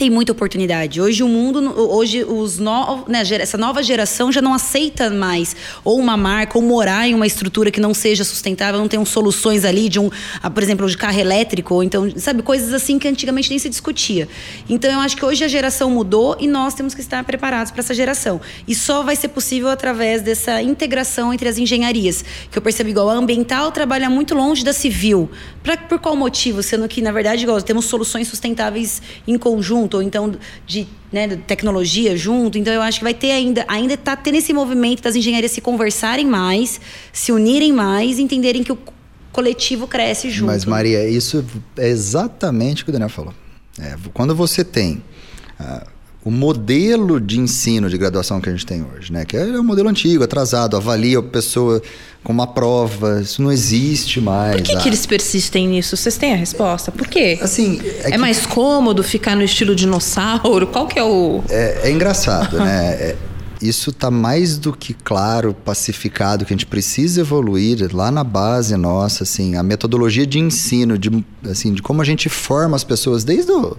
tem muita oportunidade. Hoje o mundo, hoje os no, né, essa nova geração já não aceita mais ou uma marca ou morar em uma estrutura que não seja sustentável, não tenham soluções ali de um, ah, por exemplo, de carro elétrico, ou então, sabe, coisas assim que antigamente nem se discutia. Então eu acho que hoje a geração mudou e nós temos que estar preparados para essa geração. E só vai ser possível através dessa integração entre as engenharias, que eu percebo igual a ambiental trabalha muito longe da civil. Pra, por qual motivo? Sendo que, na verdade, igual, temos soluções sustentáveis em conjunto, ou então de né, tecnologia junto. Então eu acho que vai ter ainda, ainda está tendo esse movimento das engenharias se conversarem mais, se unirem mais, entenderem que o coletivo cresce junto. Mas Maria, isso é exatamente o que o Daniel falou. É, quando você tem uh, o modelo de ensino de graduação que a gente tem hoje, né? Que é um modelo antigo, atrasado, avalia a pessoa com uma prova, isso não existe mais. Por que, ah. que eles persistem nisso? Vocês têm a resposta? Por quê? Assim, é, é que... mais cômodo ficar no estilo dinossauro? Qual que é o... É, é engraçado, né? É, isso está mais do que claro, pacificado, que a gente precisa evoluir lá na base nossa, assim, a metodologia de ensino, de, assim, de como a gente forma as pessoas desde o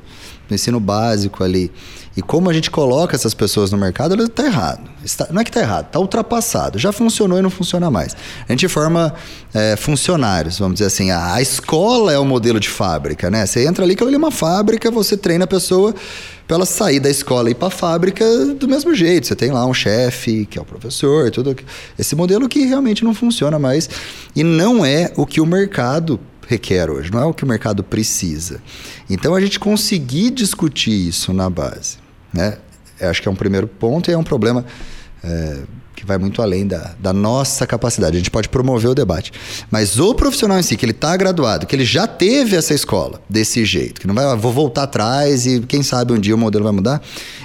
ensino básico ali. E como a gente coloca essas pessoas no mercado, ela está errado. Está, não é que está errado, está ultrapassado. Já funcionou e não funciona mais. A gente forma é, funcionários, vamos dizer assim. A, a, escola é o modelo de fábrica, né? Você entra ali, que é uma fábrica, você treina a pessoa para ela sair da escola e ir para a fábrica do mesmo jeito. Você tem lá um chefe, que é o professor, tudo. Esse modelo que realmente não funciona mais. E não é o que o mercado requer hoje, não é o que o mercado precisa. Então a gente conseguir discutir isso na base, né? Eu acho que é um primeiro ponto e é um problema é, que vai muito além da, da nossa capacidade. A gente pode promover o debate. Mas o profissional em si, que ele está graduado, que ele já teve essa escola desse jeito, que não vai, ah, vou voltar atrás e quem sabe um dia o modelo vai mudar,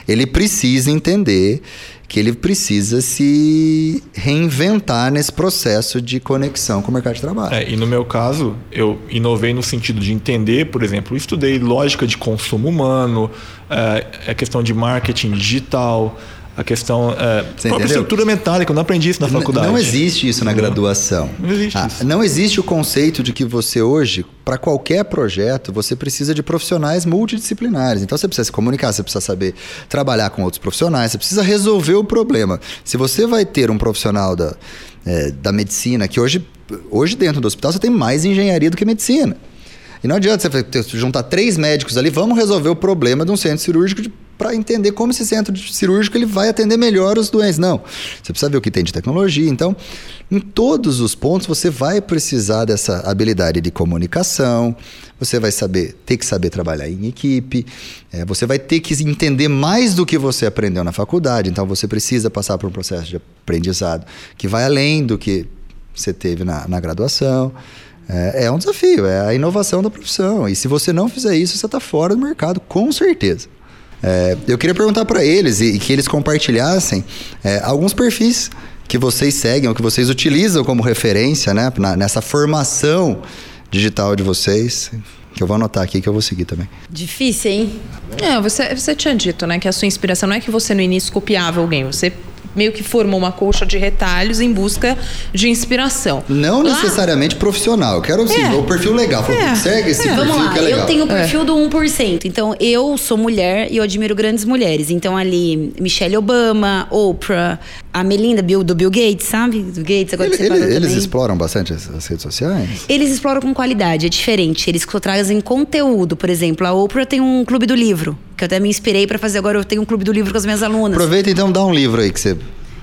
ele precisa entender que ele precisa se reinventar nesse processo de conexão com o mercado de trabalho. É, e no meu caso, eu inovei no sentido de entender, por exemplo, estudei lógica de consumo humano, é, a questão de marketing digital, a questão é, própria entendeu? estrutura metálica. Eu não aprendi isso na faculdade. Não existe isso na graduação. Não existe ah, isso. Não existe o conceito de que você hoje, para qualquer projeto, você precisa de profissionais multidisciplinares. Então você precisa se comunicar, você precisa saber trabalhar com outros profissionais, você precisa resolver o problema. Se você vai ter um profissional da, é, da medicina, que hoje, hoje dentro do hospital você tem mais engenharia do que medicina. E não adianta você juntar três médicos ali, vamos resolver o problema de um centro cirúrgico para entender como esse centro cirúrgico ele vai atender melhor os doentes. Não, você precisa ver o que tem de tecnologia. Então, em todos os pontos, você vai precisar dessa habilidade de comunicação, você vai saber, ter que saber trabalhar em equipe, é, você vai ter que entender mais do que você aprendeu na faculdade. Então, você precisa passar por um processo de aprendizado que vai além do que você teve na, na graduação. É, é um desafio, é a inovação da profissão. E se você não fizer isso, você está fora do mercado, com certeza. É, eu queria perguntar para eles e, e, que eles compartilhassem é, alguns perfis que vocês seguem ou que vocês utilizam como referência né, na, nessa formação digital de vocês. Que eu vou anotar aqui que eu vou seguir também. Difícil, hein? É, você, você tinha dito, né, que a sua inspiração não é que você no início copiava alguém, você meio que formou uma colcha de retalhos em busca de inspiração. Não lá... necessariamente profissional. Eu quero assim, é. o perfil legal. é. Segue esse é. perfil Vamos lá. que é legal. Eu tenho o perfil do 1%. Então, eu sou mulher e eu admiro grandes mulheres. Então, ali, Michelle Obama, Oprah, a Melinda Bill, do Bill Gates, sabe? Do Gates, agora ele, ele, Eles exploram bastante as, as, redes sociais? Eles exploram com qualidade, é diferente. Eles trazem conteúdo. Por exemplo, a Oprah tem um clube do livro, que eu até me inspirei para fazer agora. Eu tenho um clube do livro com as minhas alunas. Aproveita então, dá um livro aí que você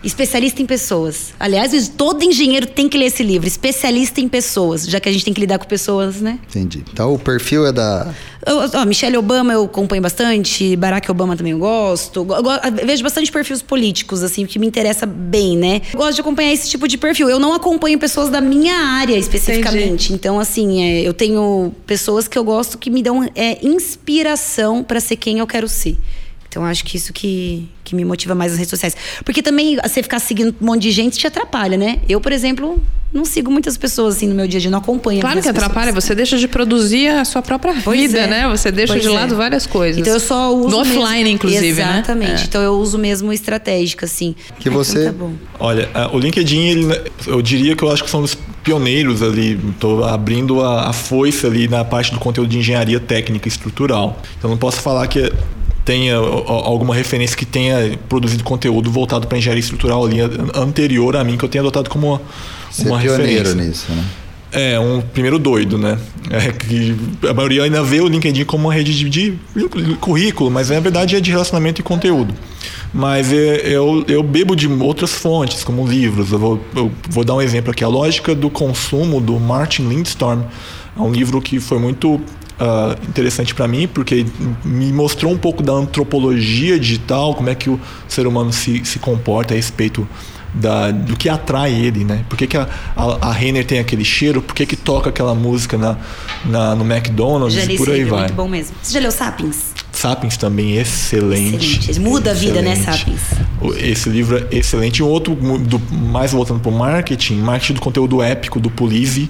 Especialista em pessoas. Aliás, todo engenheiro tem que ler esse livro. Especialista em pessoas, já que a gente tem que lidar com pessoas, né? Entendi. Então o perfil é da. Eu, Michelle Obama eu acompanho bastante, Barack Obama também eu gosto. Eu, eu, vejo bastante perfis políticos, assim, que me interessa bem, né? Eu gosto de acompanhar esse tipo de perfil. Eu não acompanho pessoas da minha área especificamente. Entendi. Então, assim, é, eu tenho pessoas que eu gosto que me dão é, inspiração para ser quem eu quero ser. Então acho que isso que, que me motiva mais nas redes sociais. Porque também você ficar seguindo um monte de gente te atrapalha, né? Eu, por exemplo, não sigo muitas pessoas assim no meu dia a dia, não acompanho. Claro que atrapalha, pessoas. você deixa de produzir a sua própria pois vida, é. né? Você deixa pois de lado é. várias coisas. Então eu só uso. No offline, inclusive, né? Exatamente. né? Então eu uso mesmo estratégica, assim. Que você. Então, tá Olha, o LinkedIn, ele, eu diria que eu acho que são os pioneiros ali. Estou abrindo a, a foice ali na parte do conteúdo de engenharia técnica e estrutural. Então não posso falar que tenha alguma referência que tenha produzido conteúdo voltado para engenharia estrutural ali anterior a mim, que eu tenha adotado como uma, Você uma é referência. nisso, né? É, um primeiro doido, né? É que a maioria ainda vê o LinkedIn como uma rede de, de currículo, mas na verdade é de relacionamento e conteúdo. Mas é, eu, eu bebo de outras fontes, como livros. Eu vou, eu vou dar um exemplo aqui. A Lógica do Consumo, do Martin Lindstorm. É um livro que foi muito Uh, interessante para mim, porque me mostrou um pouco da antropologia digital, como é que o ser humano se, se comporta a respeito da, do que atrai ele, né? Por que, que a, a, a Renner tem aquele cheiro? Por que, que toca aquela música na, na, no McDonald's? Já li por aí livro, vai. muito bom mesmo. Você já leu Sapiens? Sapiens também, excelente. Excelente. Muda a vida, né, Sapiens? Esse livro é excelente. Um outro, do, mais voltando para o marketing, marketing do conteúdo épico do Polize,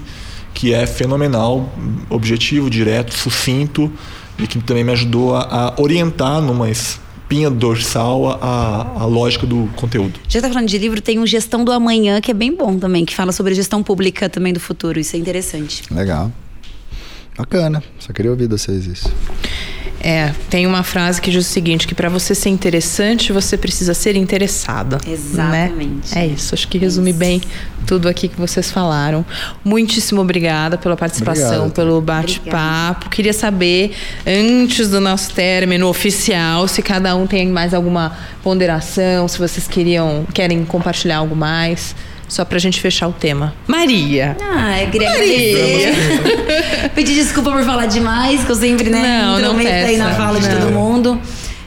que é fenomenal, objetivo, direto, sucinto, e que também me ajudou a, a orientar numa espinha dorsal a, a lógica do conteúdo. Já está falando de livro, tem um Gestão do Amanhã, que é bem bom também, que fala sobre gestão pública também do futuro. Isso é interessante. Legal. Bacana. Só queria ouvir de vocês isso. É, tem uma frase que diz o seguinte, que para você ser interessante, você precisa ser interessada. Né? Exatamente. Né? É isso, acho que resume isso. bem tudo aqui que vocês falaram. Muitíssimo obrigada pela participação, Obrigado. pelo bate-papo. Queria saber, antes do nosso término oficial, se cada um tem mais alguma ponderação, se vocês queriam, querem compartilhar algo mais. Só pra gente fechar o tema. Maria. Ah, eu queria Maria. agradecer. Pedir desculpa por falar demais, que eu sempre, né, não, não peça, aí na fala não. de todo mundo.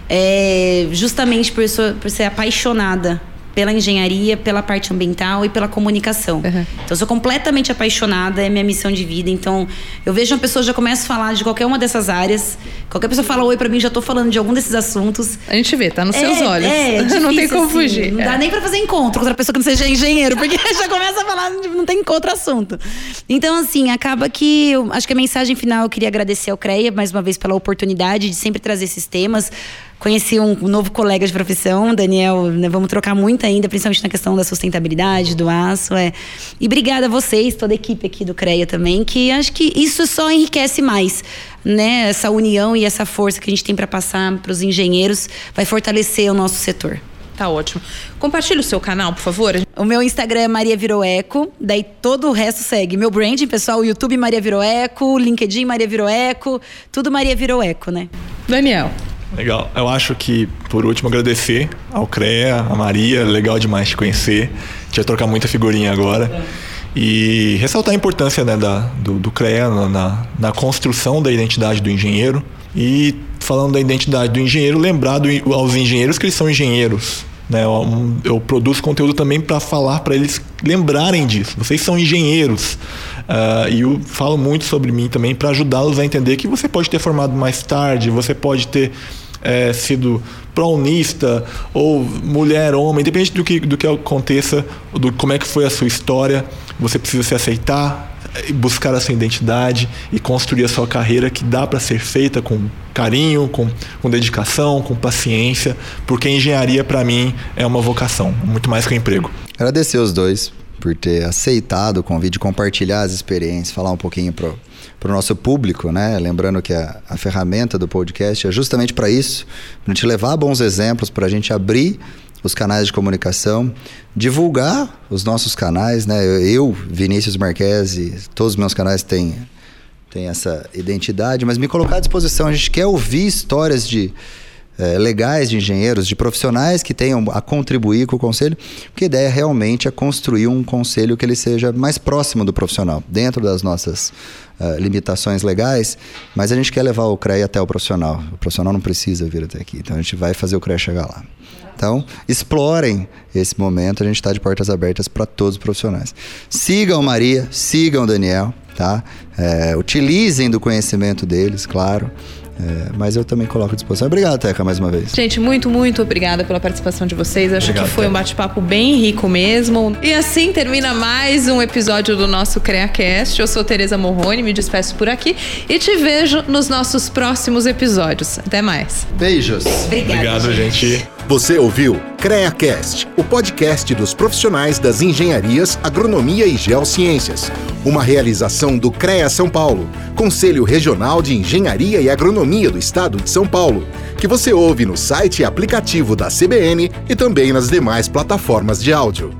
É, justamente por, por ser apaixonada pela engenharia, pela parte ambiental e pela comunicação. Uhum. Então, eu sou completamente apaixonada, é minha missão de vida. Então, eu vejo uma pessoa já começa a falar de qualquer uma dessas áreas. Qualquer pessoa fala oi para mim, já tô falando de algum desses assuntos. A gente vê, tá nos é, seus olhos. É, difícil, não tem como assim, fugir. Não é. dá nem para fazer encontro com outra pessoa que não seja engenheiro, porque já começa a falar, não tem outro assunto. Então, assim, acaba que eu, acho que a mensagem final eu queria agradecer ao CREA mais uma vez pela oportunidade de sempre trazer esses temas. Conheci um novo colega de profissão, Daniel, né, vamos trocar muito ainda, principalmente na questão da sustentabilidade, do aço. É. E obrigada a vocês, toda a equipe aqui do CREA também, que acho que isso só enriquece mais. Né? Essa união e essa força que a gente tem para passar para os engenheiros vai fortalecer o nosso setor. Tá ótimo. Compartilhe o seu canal, por favor. O meu Instagram é Maria Viroeco, daí todo o resto segue. Meu branding, pessoal, YouTube Maria Viroeco, LinkedIn Maria Viroeco, tudo Maria Viroeco, né? Daniel. Legal. Eu acho que, por último, agradecer ao CREA, a Maria, legal demais te conhecer. A trocar muita figurinha agora. E ressaltar a importância né, da, do, do CREA na, na construção da identidade do engenheiro. E falando da identidade do engenheiro, lembrar do, aos engenheiros que eles são engenheiros. Né? Eu, eu produzo conteúdo também para falar para eles lembrarem disso. Vocês são engenheiros. Uh, e eu falo muito sobre mim também para ajudá-los a entender que você pode ter formado mais tarde, você pode ter é, sido pronista ou mulher, homem, independente do que, do que aconteça, do como é que foi a sua história, você precisa se aceitar, buscar a sua identidade e construir a sua carreira que dá para ser feita com carinho, com, com dedicação, com paciência, porque engenharia para mim é uma vocação, muito mais que um emprego. Agradecer os dois por ter aceitado o convite, compartilhar as experiências, falar um pouquinho para o nosso público, né? Lembrando que a, a ferramenta do podcast é justamente para isso, para gente levar bons exemplos, para a gente abrir os canais de comunicação, divulgar os nossos canais, né? Eu, Vinícius Marquesi, todos os meus canais têm, têm essa identidade, mas me colocar à disposição. A gente quer ouvir histórias de é, legais de engenheiros, de profissionais que tenham a contribuir com o conselho, porque a ideia realmente é construir um conselho que ele seja mais próximo do profissional, dentro das nossas uh, limitações legais, mas a gente quer levar o CREA até o profissional. O profissional não precisa vir até aqui, então a gente vai fazer o CREA chegar lá. Então, explorem esse momento, a gente está de portas abertas para todos os profissionais. Sigam Maria, sigam Daniel, tá? É, utilizem do conhecimento deles, claro. É, mas eu também coloco à disposição. Obrigado, Teca, mais uma vez. Gente, muito, muito obrigada pela participação de vocês. Acho Obrigado, que foi Teca. um bate-papo bem rico mesmo. E assim termina mais um episódio do nosso CreaCast. Eu sou Tereza Morrone, me despeço por aqui e te vejo nos nossos próximos episódios. Até mais. Beijos. Obrigada, Obrigado, gente. Você ouviu CREACast, o podcast dos profissionais das engenharias, agronomia e geociências. Uma realização do CREA São Paulo, Conselho Regional de Engenharia e Agronomia do Estado de São Paulo. que você ouve no site e aplicativo da CBN e também nas demais plataformas de áudio.